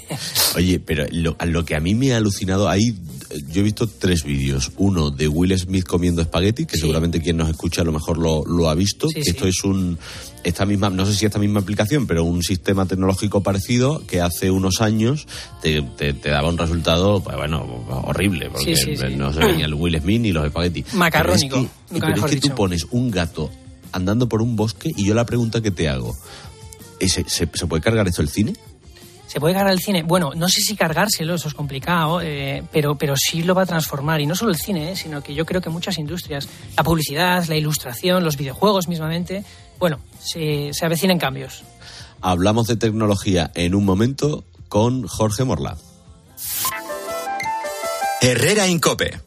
Oye, pero lo, que a mí me ha alucinado, ahí yo he visto tres vídeos. Uno de Will Smith comiendo espagueti, que seguramente quien nos escucha a lo mejor lo, lo ha visto. Sí, esto es un, esta misma, no sé si esta misma aplicación, pero un sistema tecnológico parecido que hace unos años te, te- te daba un resultado, pues, bueno, horrible, porque no se veía el Will Smith ni los espagueti. Macarrónico, Pero es que, pero es mejor que tú pones un gato andando por un bosque y yo la pregunta que te hago, ¿ese- ¿se, se puede cargar esto el cine? ¿Se puede cargar el cine? Bueno, no sé si cargárselo, eso es complicado, eh, pero, pero sí lo va a transformar. Y no solo el cine, eh, sino que yo creo que muchas industrias, la publicidad, la ilustración, los videojuegos mismamente, bueno, se, se avecinan cambios. Hablamos de tecnología en un momento con Jorge Morla. Herrera Incope.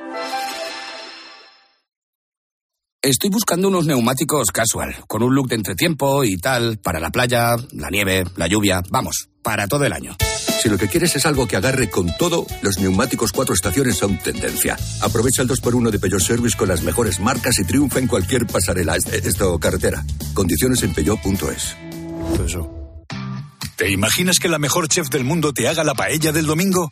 Estoy buscando unos neumáticos casual, con un look de entretiempo y tal, para la playa, la nieve, la lluvia, vamos, para todo el año. Si lo que quieres es algo que agarre con todo, los neumáticos cuatro estaciones son tendencia. Aprovecha el 2x1 de Peugeot Service con las mejores marcas y triunfa en cualquier pasarela, eh, esto carretera. Condiciones en peugeot.es. ¿Te imaginas que la mejor chef del mundo te haga la paella del domingo?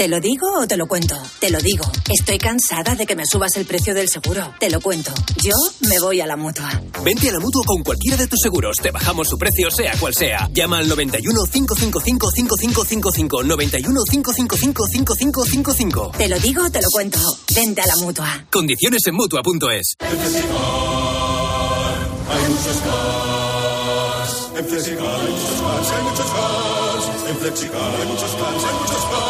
¿Te lo digo o te lo cuento? Te lo digo. Estoy cansada de que me subas el precio del seguro. Te lo cuento. Yo me voy a la mutua. Vente a la mutua con cualquiera de tus seguros. Te bajamos su precio, sea cual sea. Llama al 91 555 5555. 91 555 5555. Te lo digo o te lo cuento. Vente a la mutua. Condiciones en mutua.es. Hay muchos cars. En Flexicar hay muchos cars, hay muchos cars. En Flexicar hay muchos hay muchos cars.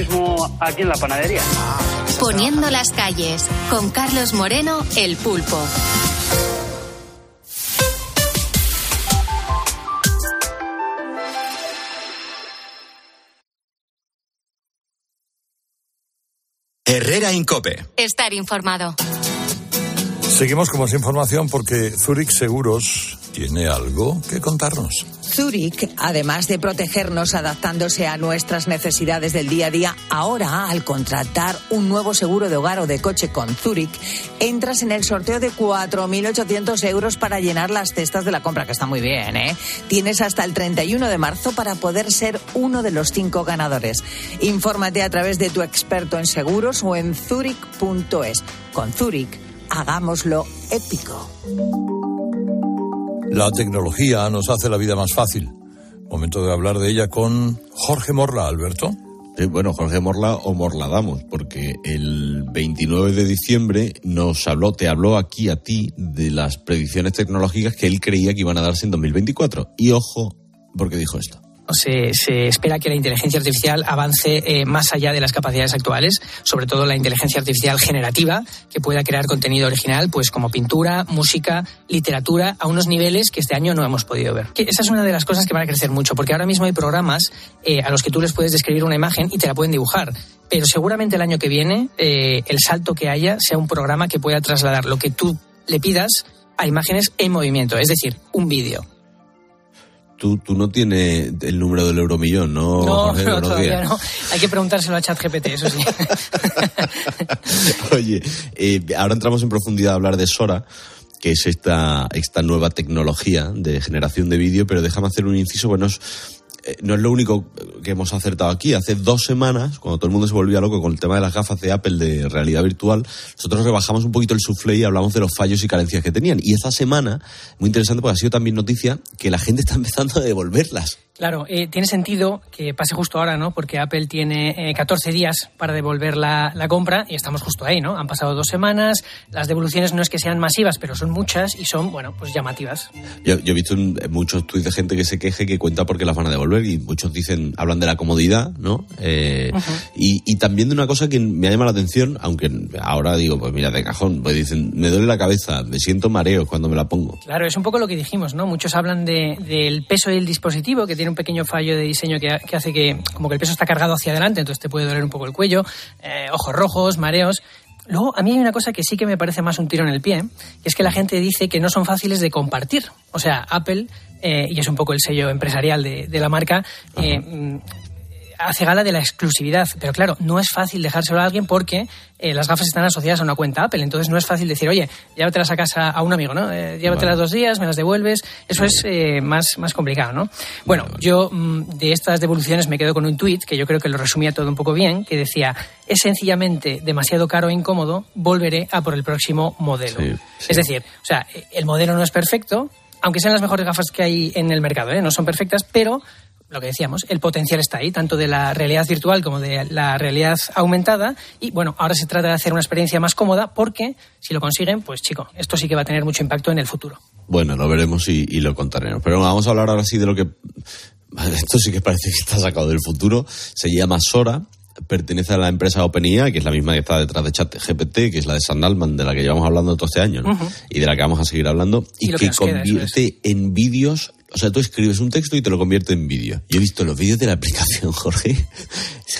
aquí en la panadería. Poniendo las calles, con Carlos Moreno, el pulpo. Herrera Incope. Estar informado. Seguimos con más información porque Zurich Seguros tiene algo que contarnos. Zurich, además de protegernos adaptándose a nuestras necesidades del día a día, ahora al contratar un nuevo seguro de hogar o de coche con Zurich, entras en el sorteo de 4.800 euros para llenar las cestas de la compra, que está muy bien, ¿eh? Tienes hasta el 31 de marzo para poder ser uno de los cinco ganadores. Infórmate a través de tu experto en seguros o en zurich.es. Con Zurich, hagámoslo épico. La tecnología nos hace la vida más fácil. Momento de hablar de ella con Jorge Morla, Alberto. Eh, bueno, Jorge Morla o Morladamos, porque el 29 de diciembre nos habló, te habló aquí a ti de las predicciones tecnológicas que él creía que iban a darse en 2024. Y ojo, porque dijo esto. Se, espera que la inteligencia artificial avance eh, más allá de las capacidades actuales, sobre todo la inteligencia artificial generativa, que pueda crear contenido original, pues como pintura, música, literatura, a unos niveles que este año no hemos podido ver. Que esa es una de las cosas que van a crecer mucho, porque ahora mismo hay programas eh, a los que tú les puedes describir una imagen y te la pueden dibujar. Pero seguramente el año que viene eh, el salto que haya sea un programa que pueda trasladar lo que tú le pidas a imágenes en movimiento, es decir, un vídeo. Tú, tú, no tienes el número del euromillón, ¿no? No, Jorge? no todavía no. Hay que preguntárselo a ChatGPT, eso sí. Oye, eh, ahora entramos en profundidad a hablar de Sora, que es esta, esta nueva tecnología de generación de vídeo, pero déjame hacer un inciso, bueno, es, eh, no es lo único que hemos acertado aquí. Hace dos semanas, cuando todo el mundo se volvía loco con el tema de las gafas de Apple de realidad virtual, nosotros rebajamos un poquito el soufflé y hablamos de los fallos y carencias que tenían. Y esta semana, muy interesante porque ha sido también noticia, que la gente está empezando a devolverlas. Claro, eh, tiene sentido que pase justo ahora, ¿no? Porque Apple tiene eh, 14 días para devolver la, la, compra y estamos justo ahí, ¿no? Han pasado dos semanas, las devoluciones no es que sean masivas, pero son muchas y son, bueno, pues llamativas. Yo, yo he visto un, muchos tweets de gente que se queje que cuenta porque las van a devolver y muchos dicen, hablan de la comodidad, ¿no? Eh, uh -huh. y, y, también de una cosa que me ha llamado la atención, aunque ahora digo, pues mira, de cajón, pues dicen, me duele la cabeza, me siento mareo cuando me la pongo. Claro, es un poco lo que dijimos, ¿no? Muchos hablan de, del peso del dispositivo, que tiene un pequeño fallo de diseño que, hace que como que el peso está cargado hacia adelante, entonces te puede doler un poco el cuello, eh, ojos rojos, mareos. Luego, a mí hay una cosa que sí que me parece más un tiro en el pie, que es que la gente dice que no son fáciles de compartir. O sea, Apple, eh, y es un poco el sello empresarial de, de la marca, eh, hace gala de la exclusividad. Pero claro, no es fácil dejárselo a alguien porque eh, las gafas están asociadas a una cuenta Apple. Entonces no es fácil decir, oye, llévatelas a casa a un amigo, ¿no? Eh, llévatelas vale. dos días, me las devuelves. Eso es eh, más, más complicado, ¿no? Bueno, vale, yo mm, de estas devoluciones me quedo con un tuit que yo creo que lo resumía todo un poco bien, que decía, es sencillamente demasiado caro e incómodo, volveré a por el próximo modelo. Sí, sí. Es decir, o sea, el modelo no es perfecto, aunque sean las mejores gafas que hay en el mercado, ¿eh? no son perfectas, pero lo que decíamos, el potencial está ahí, tanto de la realidad virtual como de la realidad aumentada. Y bueno, ahora se trata de hacer una experiencia más cómoda porque si lo consiguen, pues chico, esto sí que va a tener mucho impacto en el futuro. Bueno, lo veremos y, y lo contaremos. Pero vamos a hablar ahora sí de lo que esto sí que parece que está sacado del futuro, se llama Sora, pertenece a la empresa OpenAI, que es la misma que está detrás de ChatGPT, que es la de Sam Altman, de la que llevamos hablando todo este año, ¿no? Y de la que vamos a seguir hablando, y, que, queda, convierte en vídeos, o sea, tú escribes un texto y te lo convierte en vídeo. Yo he visto los vídeos de la aplicación, Jorge,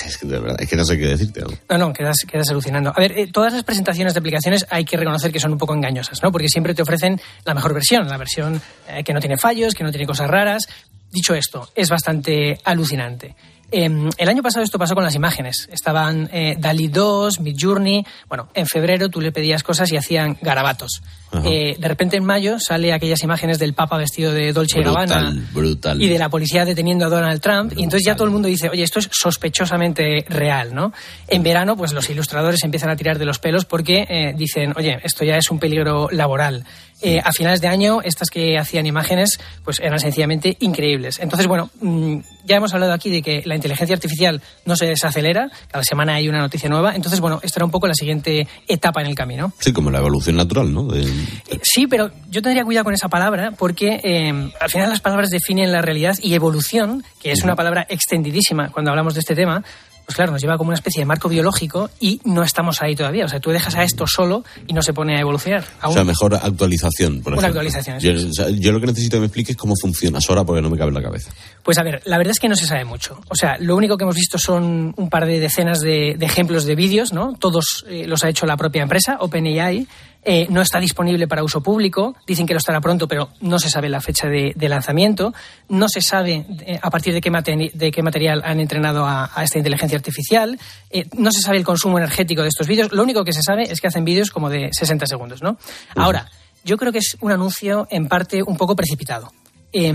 es que, de verdad, es que no sé qué decirte. ¿no? No, no, quedas, quedas alucinando. A ver, eh, todas las presentaciones de aplicaciones hay que reconocer que son un poco engañosas, ¿no? Porque siempre te ofrecen la mejor versión, la versión eh, que no tiene fallos, que no tiene cosas raras. Dicho esto, es bastante alucinante. Eh, el año pasado esto pasó con las imágenes. Estaban eh, DALI 2, Midjourney. Bueno, en febrero tú le pedías cosas y hacían garabatos. Eh, de repente en mayo sale aquellas imágenes del Papa vestido de Dolce y Gabbana Brutal, y de la policía deteniendo a Donald Trump. Y entonces ya todo el mundo dice, oye, esto es sospechosamente real, ¿no? En verano, pues los ilustradores empiezan a tirar de los pelos porque eh, dicen, oye, esto ya es un peligro laboral. Eh, a finales de año, estas que hacían imágenes, pues eran sencillamente increíbles. Entonces, bueno, mm, ya hemos hablado aquí de que la inteligencia artificial no se desacelera, cada semana hay una noticia nueva. Entonces, bueno, esta era un poco la siguiente etapa en el camino. Sí, como la evolución natural, ¿no? De- Eh, Sí, pero yo tendría cuidado con esa palabra porque eh, al final las palabras definen la realidad y evolución, que es una palabra extendidísima cuando hablamos de este tema, pues claro, nos lleva como una especie de marco biológico y no estamos ahí todavía. O sea, tú dejas a esto solo y no se pone a evolucionar. O sea, mejor actualización, por Una ejemplo. actualización, Yo, o sea, yo lo que necesito que me expliques es cómo funciona Sora porque no me cabe en la cabeza. Pues a ver, la verdad es que no se sabe mucho. O sea, lo único que hemos visto son un par de decenas de, de ejemplos de vídeos, ¿no? Todos eh, los ha hecho la propia empresa, OpenAI. Eh, no está disponible para uso público. Dicen que lo estará pronto, pero no se sabe la fecha de, de lanzamiento. No se sabe eh, a partir de qué, de qué material han entrenado a, a esta inteligencia artificial. Eh, no se sabe el consumo energético de estos vídeos. Lo único que se sabe es que hacen vídeos como de 60 segundos, ¿no? Ahora, yo creo que es un anuncio en parte un poco precipitado. Eh,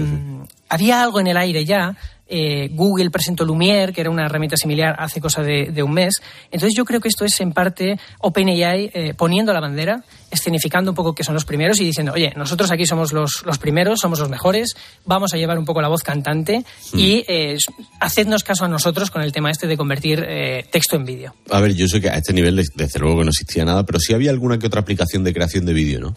había algo en el aire ya. Eh, Google presentó Lumiere, que era una herramienta similar hace cosa de, de un mes. Entonces yo creo que esto es en parte OpenAI eh, poniendo la bandera, escenificando un poco que son los primeros y diciendo, oye, nosotros aquí somos los, los primeros, somos los mejores, vamos a llevar un poco la voz cantante y eh, hacednos caso a nosotros con el tema este de convertir eh, texto en vídeo. A ver, yo sé que a este nivel, des- desde luego que no existía nada, pero sí había alguna que otra aplicación de creación de vídeo, ¿no?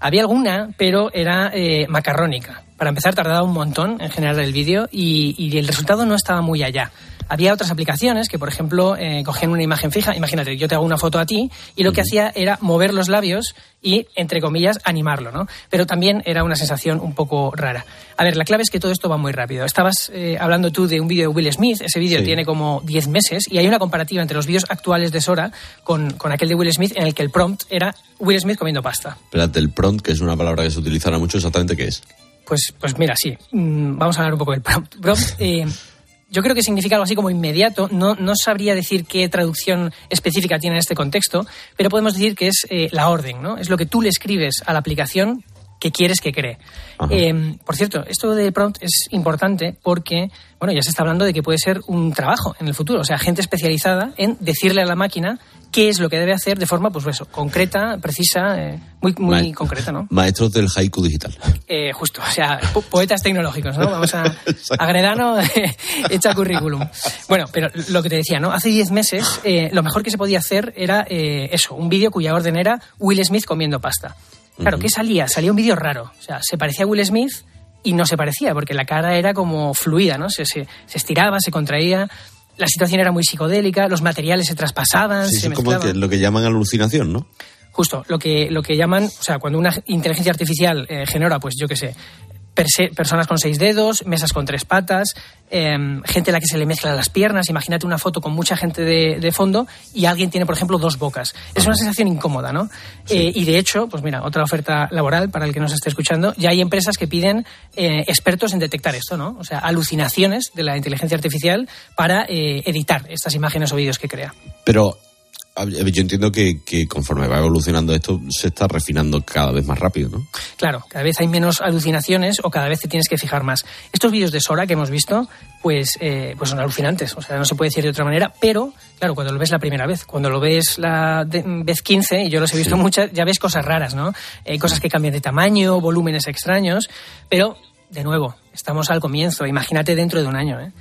Había alguna, pero era macarrónica. Para empezar, tardaba un montón en generar el vídeo y, y el resultado no estaba muy allá. Había otras aplicaciones que, por ejemplo, eh, cogían una imagen fija. Imagínate, yo te hago una foto a ti y lo que hacía era mover los labios y, entre comillas, animarlo, ¿no? Pero también era una sensación un poco rara. A ver, la clave es que todo esto va muy rápido. Estabas eh, hablando tú de un vídeo de Will Smith. Ese vídeo Sí. tiene como 10 meses y hay una comparativa entre los vídeos actuales de Sora con, con aquel de Will Smith en el que el prompt era Will Smith comiendo pasta. Espérate, el prompt, que es una palabra que se utiliza ahora mucho, exactamente qué es. Pues, pues mira, sí. Mm, Vamos a hablar un poco del prompt. Prompt, eh, yo creo que significa algo así como inmediato. No, no sabría decir qué traducción específica tiene en este contexto, pero podemos decir que es eh, la orden, ¿no? Es lo que tú le escribes a la aplicación que quieres que cree. Eh, por cierto, esto de prompt es importante porque, bueno, ya se está hablando de que puede ser un trabajo en el futuro. O sea, gente especializada en decirle a la máquina qué es lo que debe hacer de forma, pues eso, concreta, precisa, eh, muy, muy concreta, ¿no? Maestros del haiku digital. Eh, justo, o sea, po- poetas tecnológicos, ¿no? Vamos a, a Gredano, echa currículum. Bueno, pero lo que te decía, ¿no? Hace 10 meses eh, lo mejor que se podía hacer era eso, un vídeo cuya orden era Will Smith comiendo pasta. Claro, ¿qué salía? Salía un vídeo raro. O sea, se parecía a Will Smith y no se parecía, porque la cara era como fluida, ¿no? Se, se, se estiraba, se contraía. La situación era muy psicodélica, los materiales se traspasaban, Sí, se es como que- lo que llaman alucinación, ¿no? Justo, lo que, lo que llaman, o sea, cuando una inteligencia artificial eh, genera, pues yo qué sé, personas con seis dedos, mesas con tres patas, eh, gente a la que se le mezclan las piernas, imagínate una foto con mucha gente de, de fondo y alguien tiene, por ejemplo, dos bocas. Es una sensación incómoda, ¿no? Eh, y de hecho, pues mira, otra oferta laboral para el que nos esté escuchando, ya hay empresas que piden eh, expertos en detectar esto, ¿no? O sea, alucinaciones de la inteligencia artificial para eh, editar estas imágenes o vídeos que crea. Pero yo entiendo que, que conforme va evolucionando esto, se está refinando cada vez más rápido, ¿no? Claro, cada vez hay menos alucinaciones o cada vez te tienes que fijar más. Estos vídeos de Sora que hemos visto, pues, eh, pues son alucinantes, o sea, no se puede decir de otra manera, pero claro, cuando lo ves la primera vez, cuando lo ves la de- vez 15, y yo los he visto muchas, ya ves cosas raras, ¿no? Eh, cosas que cambian de tamaño, volúmenes extraños, pero, de nuevo, estamos al comienzo, imagínate dentro de un año, ¿eh?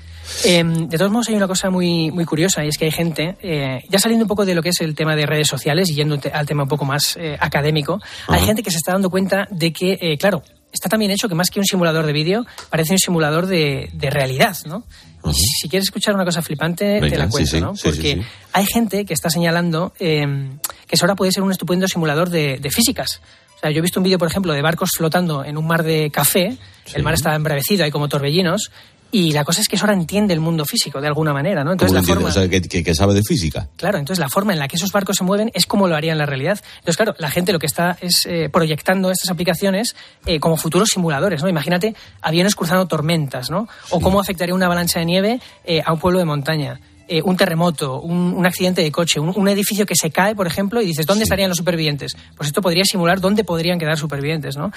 Eh, de todos modos, hay una cosa muy, muy curiosa y es que hay gente, eh, ya saliendo un poco de lo que es el tema de redes sociales y yendo te- al tema un poco más eh, académico, hay gente que se está dando cuenta de que, eh, claro, está tan bien hecho que más que un simulador de vídeo, parece un simulador de, de realidad, ¿no? Y si quieres escuchar una cosa flipante, te Venga, la sí, cuento, sí, ¿no? sí, sí, Porque sí. hay gente que está señalando eh, que eso ahora puede ser un estupendo simulador de, de físicas. O sea, yo he visto un vídeo, por ejemplo, de barcos flotando en un mar de café, el mar está embravecido, hay como torbellinos, y la cosa es que eso ahora entiende el mundo físico de alguna manera, ¿no? ¿Cómo Entonces la entiende? forma... O sea, que, que- que sabe de física. Claro, entonces la forma en la que esos barcos se mueven es como lo haría en la realidad. Entonces, claro, la gente lo que está es eh, proyectando estas aplicaciones eh, como futuros simuladores, ¿no? Imagínate aviones cruzando tormentas, ¿no? O cómo afectaría una avalancha de nieve eh, a un pueblo de montaña. Eh, un terremoto, un, un accidente de coche, un, un edificio que se cae, por ejemplo, y dices, ¿dónde estarían los supervivientes? Pues esto podría simular dónde podrían quedar supervivientes, ¿no?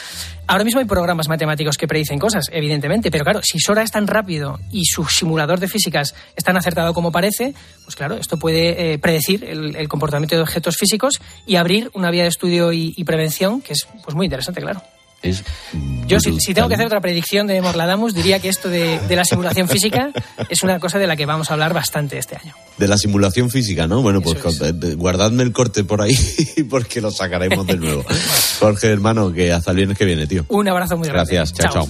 Ahora mismo hay programas matemáticos que predicen cosas, evidentemente, pero claro, si Sora es tan rápido y su simulador de físicas es tan acertado como parece, pues claro, esto puede eh, predecir el, el comportamiento de objetos físicos y abrir una vía de estudio y, y prevención que es pues muy interesante, claro. Es Yo, si, si tengo que hacer otra predicción de Morladamus, diría que esto de, de la simulación física es una cosa de la que vamos a hablar bastante este año. De la simulación física, ¿no? Bueno, pues guardadme el corte por ahí porque lo sacaremos de nuevo. Jorge, hermano, que hasta el viernes que viene, tío. Un abrazo muy grande. Gracias, chao, chao.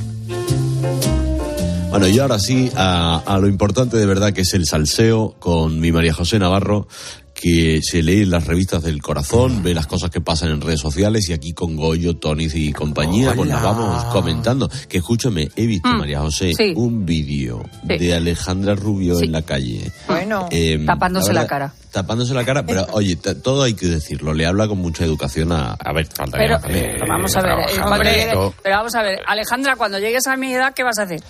Bueno, y ahora sí, a, a lo importante de verdad que es el salseo con mi María José Navarro, que se lee en las revistas del corazón, ve las cosas que pasan en redes sociales y aquí con Goyo, Tonis y compañía, pues nos vamos comentando. Que escúchame, he visto, Mm, María José, sí. un vídeo Sí. de Alejandra Rubio en la calle. Bueno, Eh, tapándose la, verdad, cara. Tapándose la cara, pero oye, todo hay que decirlo, le habla con mucha educación a... A ver, faltaría Pero, más también. pero vamos a ver, eh, llegue- pero vamos a ver, Alejandra, cuando llegues a mi edad, ¿qué vas a hacer?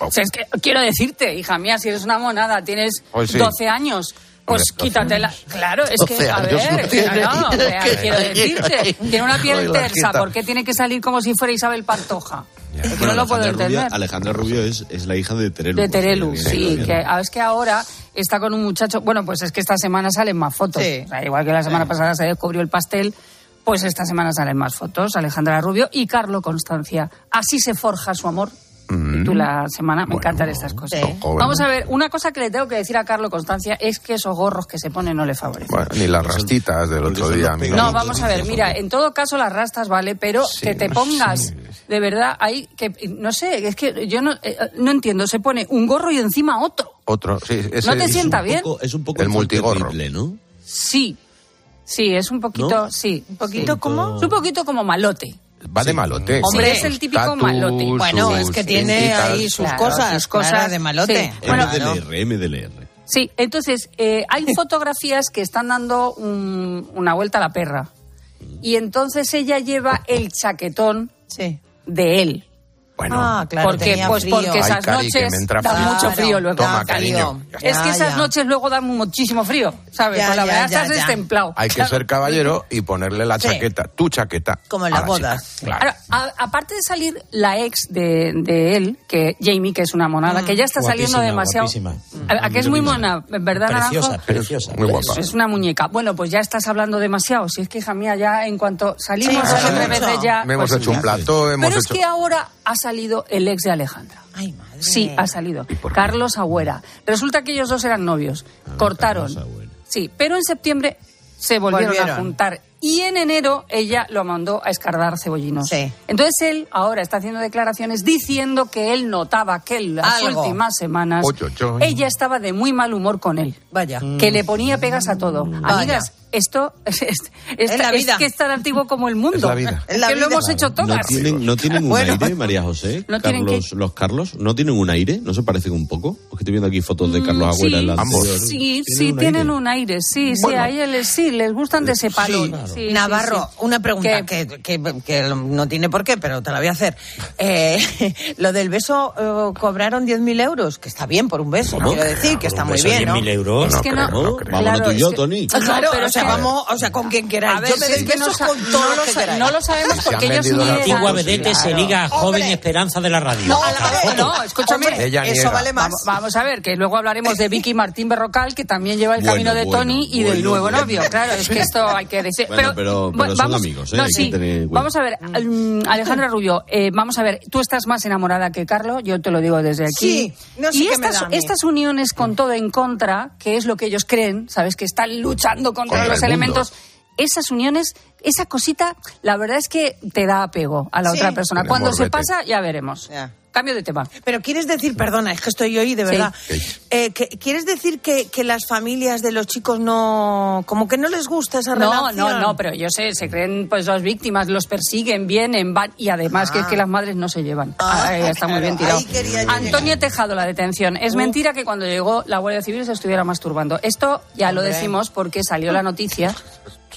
O sea, es que quiero decirte, hija mía, si eres una monada, tienes Pues sí. 12 años, pues Hombre, 12 quítatela. Claro, es que, 12 a ver, quiero decirte, tiene una piel tersa. ¿por qué tiene que salir como si fuera Isabel Pantoja? Es que Bueno, no lo puedo Alejandra Rubio, entender. Alejandra Rubio es, es la hija de Terelu. De Terelu, Pues, sí, bien, que ah, es que ahora está con un muchacho, bueno, pues es que esta semana salen más fotos. O sea, igual que la semana pasada se descubrió el pastel, pues esta semana salen más fotos. Alejandra Rubio y Carlo Constancia. Así se forja su amor. Tú la semana, me encantan estas cosas. Vamos a ver, una cosa que le tengo que decir a Carlo Constancia es que esos gorros que se ponen no le favorecen. Bueno, ni las rastitas del otro día, amigo. No, vamos a ver, mira, en todo caso las rastas vale, pero que te pongas de verdad ahí, que no sé, es que yo no, eh, no entiendo, se pone un gorro y encima otro. Otro, sí. Ese ¿No te es sienta un bien? poco- Es un poco el multigorro. terrible, ¿no? Sí, sí, es un poquito, ¿No? sí. ¿Un poquito cómo? Es un poquito como malote. Va de malote. Hombre, es el típico malote. Bueno, es que tiene ahí sus Claro, cosas, sus cosas. de malote. Sí. Bueno, MDLR, MDLR. Sí, entonces eh, hay fotografías que están dando un- una vuelta a la perra. Y entonces ella lleva el chaquetón de él. Bueno, Ah, claro, porque, tenía pues frío. porque Ay, esas Cari, noches me entra dan frío. mucho frío luego. Toma, Da cariño. Es que esas ya. noches luego dan muchísimo frío, ¿sabes? Ya, Con la ya, verdad ya, estás ya. destemplado. Hay que ser caballero y ponerle la Sí. chaqueta, tu chaqueta. Como en a las la bodas. chica. Claro. Ahora, a- aparte de salir la ex de, de él, que Jamie, que es una monada, que ya está saliendo demasiado. A, a que es muy mona, ¿verdad, Preciosa, Naranjo? preciosa. Muy guapa. Es una muñeca. Bueno, pues ya estás hablando demasiado. Si es que, hija mía, ya en cuanto salimos Sí, a las mucho. tres veces ya. Me hemos pues hecho un plato, hemos Pero es hecho... que ahora ha salido el ex de Alejandra. Ay, madre. Sí, ha salido. Carlos Agüera. Resulta que ellos dos eran novios. Cortaron. Sí, pero en septiembre se volvieron, Volvieron. a juntar. Y en enero ella lo mandó a escardar cebollinos. Sí. Entonces él ahora está haciendo declaraciones diciendo que él notaba que en las Algo. últimas semanas ella estaba de muy mal humor con él. Vaya. Que le ponía pegas a todo. Vaya. Amigas, esto es, es- Es la vida. que es tan antiguo como el mundo. Es la vida. Es Es la que lo vida. hemos hecho ¿No todas. tienen, ¿No tienen un Bueno. aire, María José? ¿No Carlos, los Carlos, ¿no tienen un aire? ¿No se parecen un poco? Porque estoy viendo aquí fotos de Carlos Mm, Agüera sí, en la Ambos. Sí, ¿Tienen sí, un tienen aire? un aire, sí, sí, Bueno. a ellos les, sí, les gustan de ese palo. Sí. Sí, sí, Navarro, sí. una pregunta que, que- que no tiene por qué, pero te la voy a hacer. Eh, lo del beso eh, cobraron 10.000 euros, que está bien por un beso, ¿Cómo? quiero decir, que está Un muy bien, ¿no? 10.000 euros. Es que no, no Claro, tú y es yo, que- Tony. No, Claro, pero es sea, vamos, o sea, con quien queráis. A ver, Yo me doy no, besos sa- con no todos lo los que queráis. no lo sabemos porque ellos ni eran- Antigua vedette se liga joven Hombre. esperanza de la radio. No. No, escúchame. Hombre, Ella eso niega. vale más. Vamos, vamos a ver, que luego hablaremos de Vicky Martín Berrocal, que también lleva el Bueno, camino de bueno, Tony y del nuevo bueno. novio. Claro, es que esto hay que decir. Bueno, pero- pero son amigos, ¿eh? no, sí. tener. Vamos a ver, mm, Alejandra Rubio, eh, vamos a ver, tú estás más enamorada que Carlos, yo te lo digo desde aquí. Sí, no sé y qué me estas, da estas uniones con todo en contra, que es lo que ellos creen, ¿sabes? Que están luchando contra Contra los elementos. esas uniones, esa cosita, la verdad es que te da apego a la Sí. otra persona. Cuando se pasa, ya veremos. Cambio de tema. Pero quieres decir, perdona, es que estoy hoy de Sí. verdad. Eh, que, ¿Quieres decir que, que las familias de los chicos no. como que no les gusta esa No, relación? no, no, pero yo sé, se creen pues las víctimas, los persiguen, vienen, van y además que es que las madres no se llevan. Ahí está muy bien tirado. Antonio Tejado, la detención. Es mentira que cuando llegó la Guardia Civil se estuviera masturbando. Esto ya lo decimos porque salió la noticia.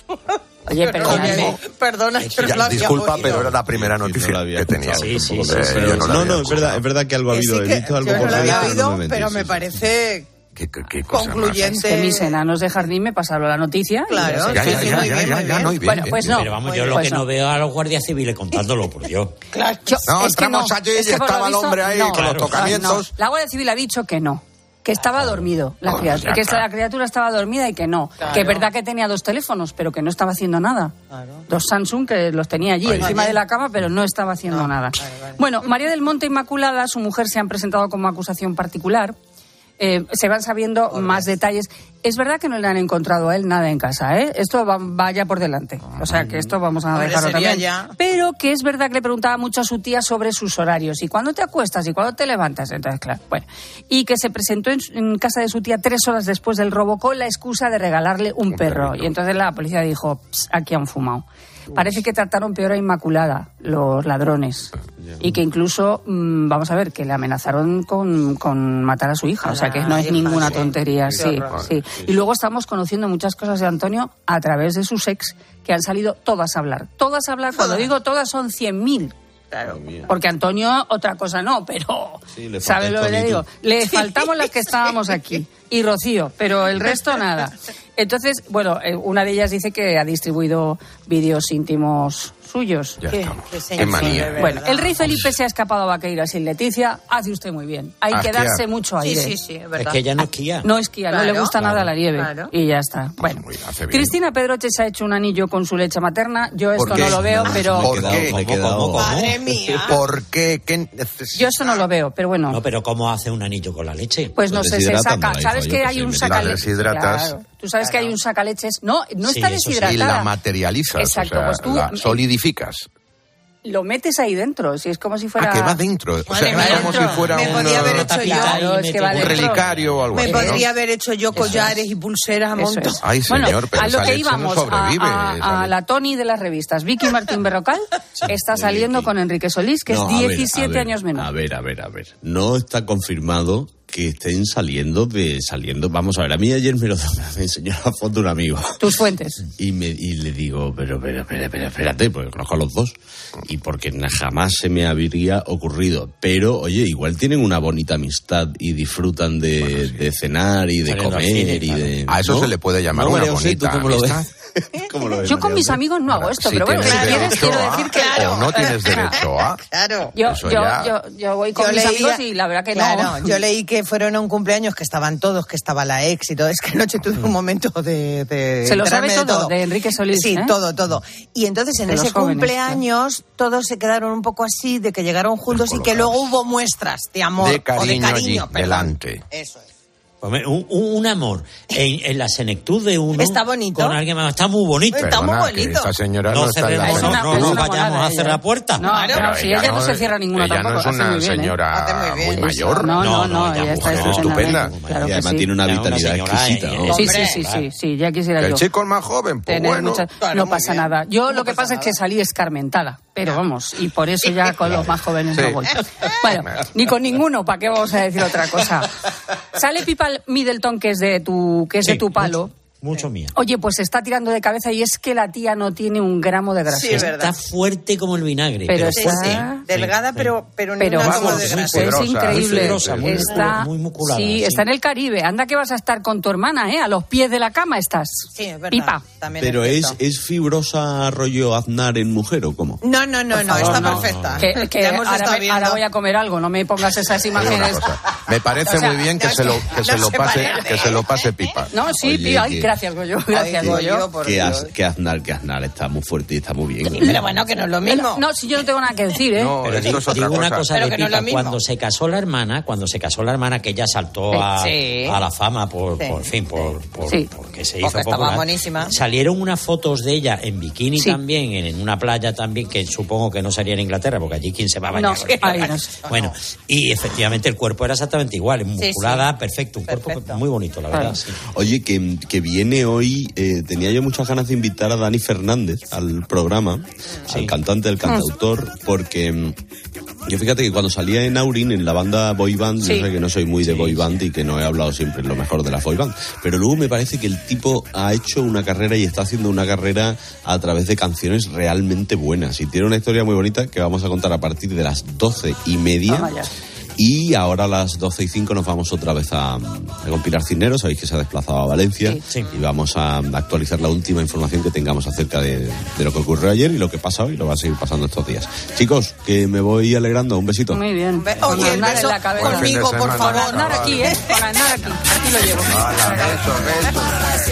Oye, perdóname. Oye, Perdona, pero Ya, lo había disculpa, oído. pero era la primera noticia que tenía. Sí, sí, Eh, sí, yo pero- no, no, no, es verdad, es verdad que algo ha habido. Sí He que visto algo yo no por lo ahí, había pero oído, no me pero me sí, parece concluyente. Que mis enanos de jardín me pasaron la noticia. y Claro. Ya, ya, ya, ya, ya, ya, no, bien, Bueno, pues bien. no. Pero vamos, yo lo Pues que no. veo a los guardias civiles contándolo, por Dios. Claro, yo- No, es que entramos no, allí es y que por lo estaba el visto, hombre ahí con los tocamientos. no. La Guardia Civil ha dicho que no. Que estaba dormido, la Ah, criatura, que la criatura estaba dormida y que no. Claro. Que es verdad que tenía dos teléfonos, pero que no estaba haciendo nada. Dos Samsung que los tenía allí encima de la cama, pero no estaba haciendo nada. Bueno, María del Monte Inmaculada, su mujer, se han presentado como acusación particular. Eh, se van sabiendo más detalles. Es verdad que no le han encontrado a él nada en casa, ¿eh? Esto va, vaya por delante. O sea, que esto vamos a Hombre, dejarlo también. ya. Pero que es verdad que le preguntaba mucho a su tía sobre sus horarios. ¿Y cuándo te acuestas? ¿Y cuándo te levantas? Entonces, claro, bueno. Y que se presentó en, en casa de su tía tres horas después del robo con la excusa de regalarle un, perro. Y entonces la policía dijo, "Ps, aquí han fumado. Parece que trataron peor a Inmaculada, los ladrones. Y que incluso, mm, vamos a ver, que le amenazaron con, con matar a su hija. O sea, que no es ninguna tontería. Sí, sí. Y luego estamos conociendo muchas cosas de Antonio a través de sus ex, que han salido todas a hablar. Todas a hablar, cuando digo todas son 100.000. Claro. Porque Antonio, otra cosa no, pero. Sí, le ¿Sabes lo que le digo? Le faltamos las que estábamos aquí. Y Rocío, pero el resto nada. Entonces, bueno, eh, una de ellas dice que ha distribuido vídeos íntimos suyos. Ya ¿Qué? estamos. Qué Qué manía. Bueno, el rey Felipe se ha escapado a Vaqueira sin Leticia. Hace usted muy bien. Hay A que esquiar. darse mucho Sí, aire. sí, sí, es Es verdad. que ella no esquía. No esquía, no le Claro, gusta nada la nieve. claro. Y ya está. Bueno, Muy- hace bien. Cristina Pedroche se ha hecho un anillo con su leche materna. Yo esto no lo veo, pero. ¿Por qué? Madre mía. ¿Por qué? ¿Qué Yo eso no lo veo, pero bueno. No, pero ¿cómo hace un anillo con la leche? Pues no Pues sé, se saca. ¿Sabes que qué hay un sacaleches? Claro. Tú sabes que hay un sacaleches. No, no Sí, está sí. Y la materializas, Exacto, o sea, pues tú- la solidificas. Lo metes ahí dentro, si es como si fuera. Ah, que va dentro. O sea, mía, es como si fuera Me un, podía haber eh, hecho yo. Claro, es que va un relicario o algo Me así, ¿no? podría haber hecho yo collares y pulseras a montón. es. Ay, Bueno, señor, pero a lo que íbamos, no sobrevive. a, a- a la Tony de las revistas. Vicky Martín Berrocal está saliendo con Enrique Solís, que No, es a ver, 17 a ver, años menor. A ver, a ver, a ver. No está confirmado que estén saliendo de saliendo. Vamos a ver, a mí ayer me lo me enseñó la foto un amigo. Tus fuentes. Y, me, y le digo, pero, pero, pero, pero, espérate, porque conozco a los dos. Y porque jamás se me habría ocurrido. Pero, oye, igual tienen una bonita amistad y disfrutan de, de cenar y de Saliendo comer cine, y claro. de... A eso se le puede llamar una María José, ¿tú bonita cómo lo ves? amistad. ¿Cómo lo ves, Yo con mis amigos no hago esto, Si pero bueno, si quieres, quiero a, decir que. O no tienes derecho a. Claro. Yo, yo, ya- yo, yo voy con Yo mis leía- amigos y la verdad que claro, no. yo leí que fueron a un cumpleaños que estaban todos, que estaba la ex y todo. Es que anoche tuve un momento de. de Se lo sabe de todo, de Enrique Solís, Sí, ¿eh? todo, todo. Y entonces en De ese jóvenes, cumpleaños todos se quedaron un poco así, de que llegaron juntos y que luego hubo muestras de amor De o de cariño allí, delante. Eso es. Un, un- un amor en, en la senectud de uno. Está bonito. Con alguien más. Está muy bonito. Está muy Perdona, bonito. esta señora no, No está en la cerremos, no, una- no, no una vayamos a cerrar la puerta. No, Claro, pero si ella no se cierra ninguna ella tampoco, no es una muy bien, ¿eh? señora muy mayor. No, no, No, ella está mujer estupenda. Claro y que además sí. tiene una Una vitalidad señora, exquisita. eh, ¿no? Sí, sí, sí, sí, sí, ya quisiera El yo. chico es más joven, pues tener bueno. muchas- Claro, no pasa nada. Yo lo que pasa es que salí escarmentada, pero vamos, y por eso ya con los más jóvenes no voy. Bueno, ni con ninguno, ¿para qué vamos a decir otra cosa? Sale Pipa Middleton, que es de tu, que es de tu palo. Mucho mía. Oye, pues se está tirando de cabeza y es que la tía no tiene un gramo de grasa. Sí, es verdad. Está fuerte como el vinagre. Pero Pero, Sí, sí. Delgada, pero, pero, Pero vamos, goma de es, grasa. poderosa, muy increíble. muy está, muy musculada, sí, sí. está en el Caribe. Anda que vas a estar con tu hermana, ¿eh? A los pies de la cama estás. Sí, es verdad. Pipa. También Pero es, es fibrosa rollo Aznar en mujer o cómo? No, no, no, no, está no. perfecta. Que, que Ya hemos ahora, me- voy a comer algo, no me pongas esas imágenes. Me parece O sea, muy bien que no se lo se- que se no lo se pase que se lo pase pipa. No, sí, Oye, pi- ay, que- Gracias, Goyo. Gracias, Goyo. Goyo, por Que, Dios. Az- que Aznar, que Aznar está muy fuerte y está muy bien. Pero bueno, que no es lo mismo. No, si yo no tengo nada que decir, ¿eh? No, Pero esto es otra digo una cosa. cosa Pero de que no es pipa. lo mismo. Cuando se casó la hermana, cuando se casó la hermana, que ella saltó a, Sí. a la fama por, Sí. por fin, por, por- Sí. porque se Porque hizo estaba popular. buenísima. Salieron unas fotos de ella en bikini Sí. también, en, una playa también, que supongo que no sería en Inglaterra, porque allí quién se va a bañar. No, ay, no. Bueno, y efectivamente el cuerpo era exactamente igual, musculada, perfecto, un cuerpo muy bonito, la verdad. sí. Oye, que, que viene hoy, eh, tenía yo muchas ganas de invitar a Dani Fernández al programa, al cantante, al cantautor, porque mm, yo fíjate que cuando salía en Aurin, en la banda Boy Band, Sí. yo sé que no soy muy de Boy Band y que no he hablado siempre lo mejor de la Boy Band, pero luego me parece que el tipo ha hecho una carrera y está haciendo una carrera a través de canciones realmente buenas y tiene una historia muy bonita que vamos a contar a partir de las doce y media. Ya. Y ahora a las 12 y 5 nos vamos otra vez a, a con Pilar Cisneros, sabéis que se ha desplazado a Valencia Sí. y vamos a actualizar la última información que tengamos acerca de, de lo que ocurrió ayer y lo que pasa hoy y lo va a seguir pasando estos días. Chicos, que me voy alegrando, un besito. Muy bien. Con Oye, el beso la cabeza. Conmigo, por semana. favor. Aznar aquí, ¿eh? Con Aznar aquí. Aquí lo llevo. Beso.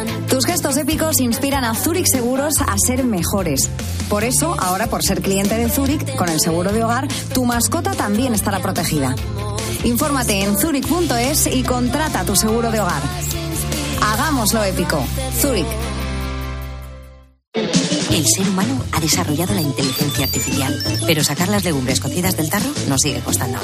gestos épicos inspiran a Zurich Seguros a ser mejores. Por eso, ahora por ser cliente de Zurich, con el seguro de hogar, tu mascota también estará protegida. Infórmate en zurich.es y contrata tu seguro de hogar. Hagámoslo épico. Zurich. El ser humano ha desarrollado la inteligencia artificial, pero sacar las legumbres cocidas del tarro nos sigue costando.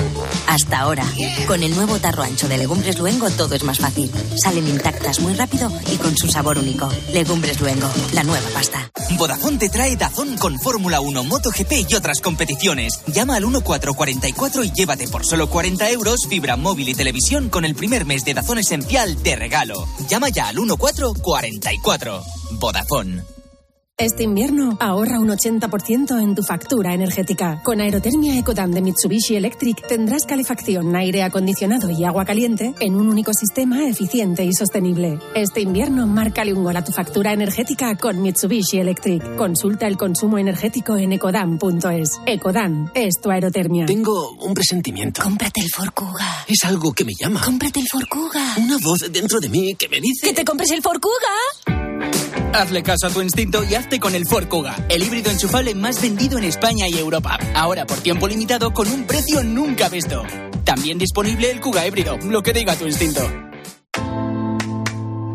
Hasta ahora, con el nuevo tarro ancho de Legumbres Luengo todo es más fácil. Salen intactas muy rápido y con su sabor único. Legumbres Luengo, la nueva pasta. Vodafone te trae Dazón con Fórmula 1, MotoGP y otras competiciones. Llama al 1444 y llévate por solo 40 euros fibra móvil y televisión con el primer mes de Dazón Esencial de regalo. Llama ya al 1444. Vodafone. Este invierno ahorra un 80% en tu factura energética. Con Aerotermia Ecodan de Mitsubishi Electric tendrás calefacción, aire acondicionado y agua caliente en un único sistema eficiente y sostenible. Este invierno márcale un gol a tu factura energética con Mitsubishi Electric. Consulta el consumo energético en ecodan.es. Ecodan es tu aerotermia. Tengo un presentimiento. Cómprate el Ford Kuga. Es algo que me llama. Cómprate el Ford Kuga. Una voz dentro de mí que me dice... ¡Que te compres el Ford Kuga! Hazle caso a tu instinto y hazte con el Ford Kuga, el híbrido enchufable más vendido en España y Europa. Ahora por tiempo limitado con un precio nunca visto. También disponible el Kuga híbrido, lo que diga tu instinto.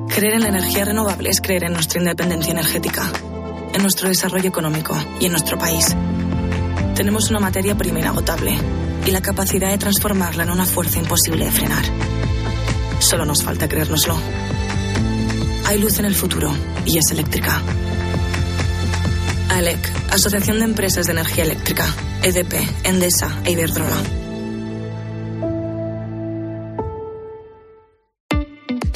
Creer en la energía renovable es creer en nuestra independencia energética, en nuestro desarrollo económico y en nuestro país. Tenemos una materia prima inagotable y la capacidad de transformarla en una fuerza imposible de frenar. Solo nos falta creérnoslo. Hay luz en el futuro y es eléctrica. ALEC, Asociación de Empresas de Energía Eléctrica, EDP, Endesa e Iberdrola.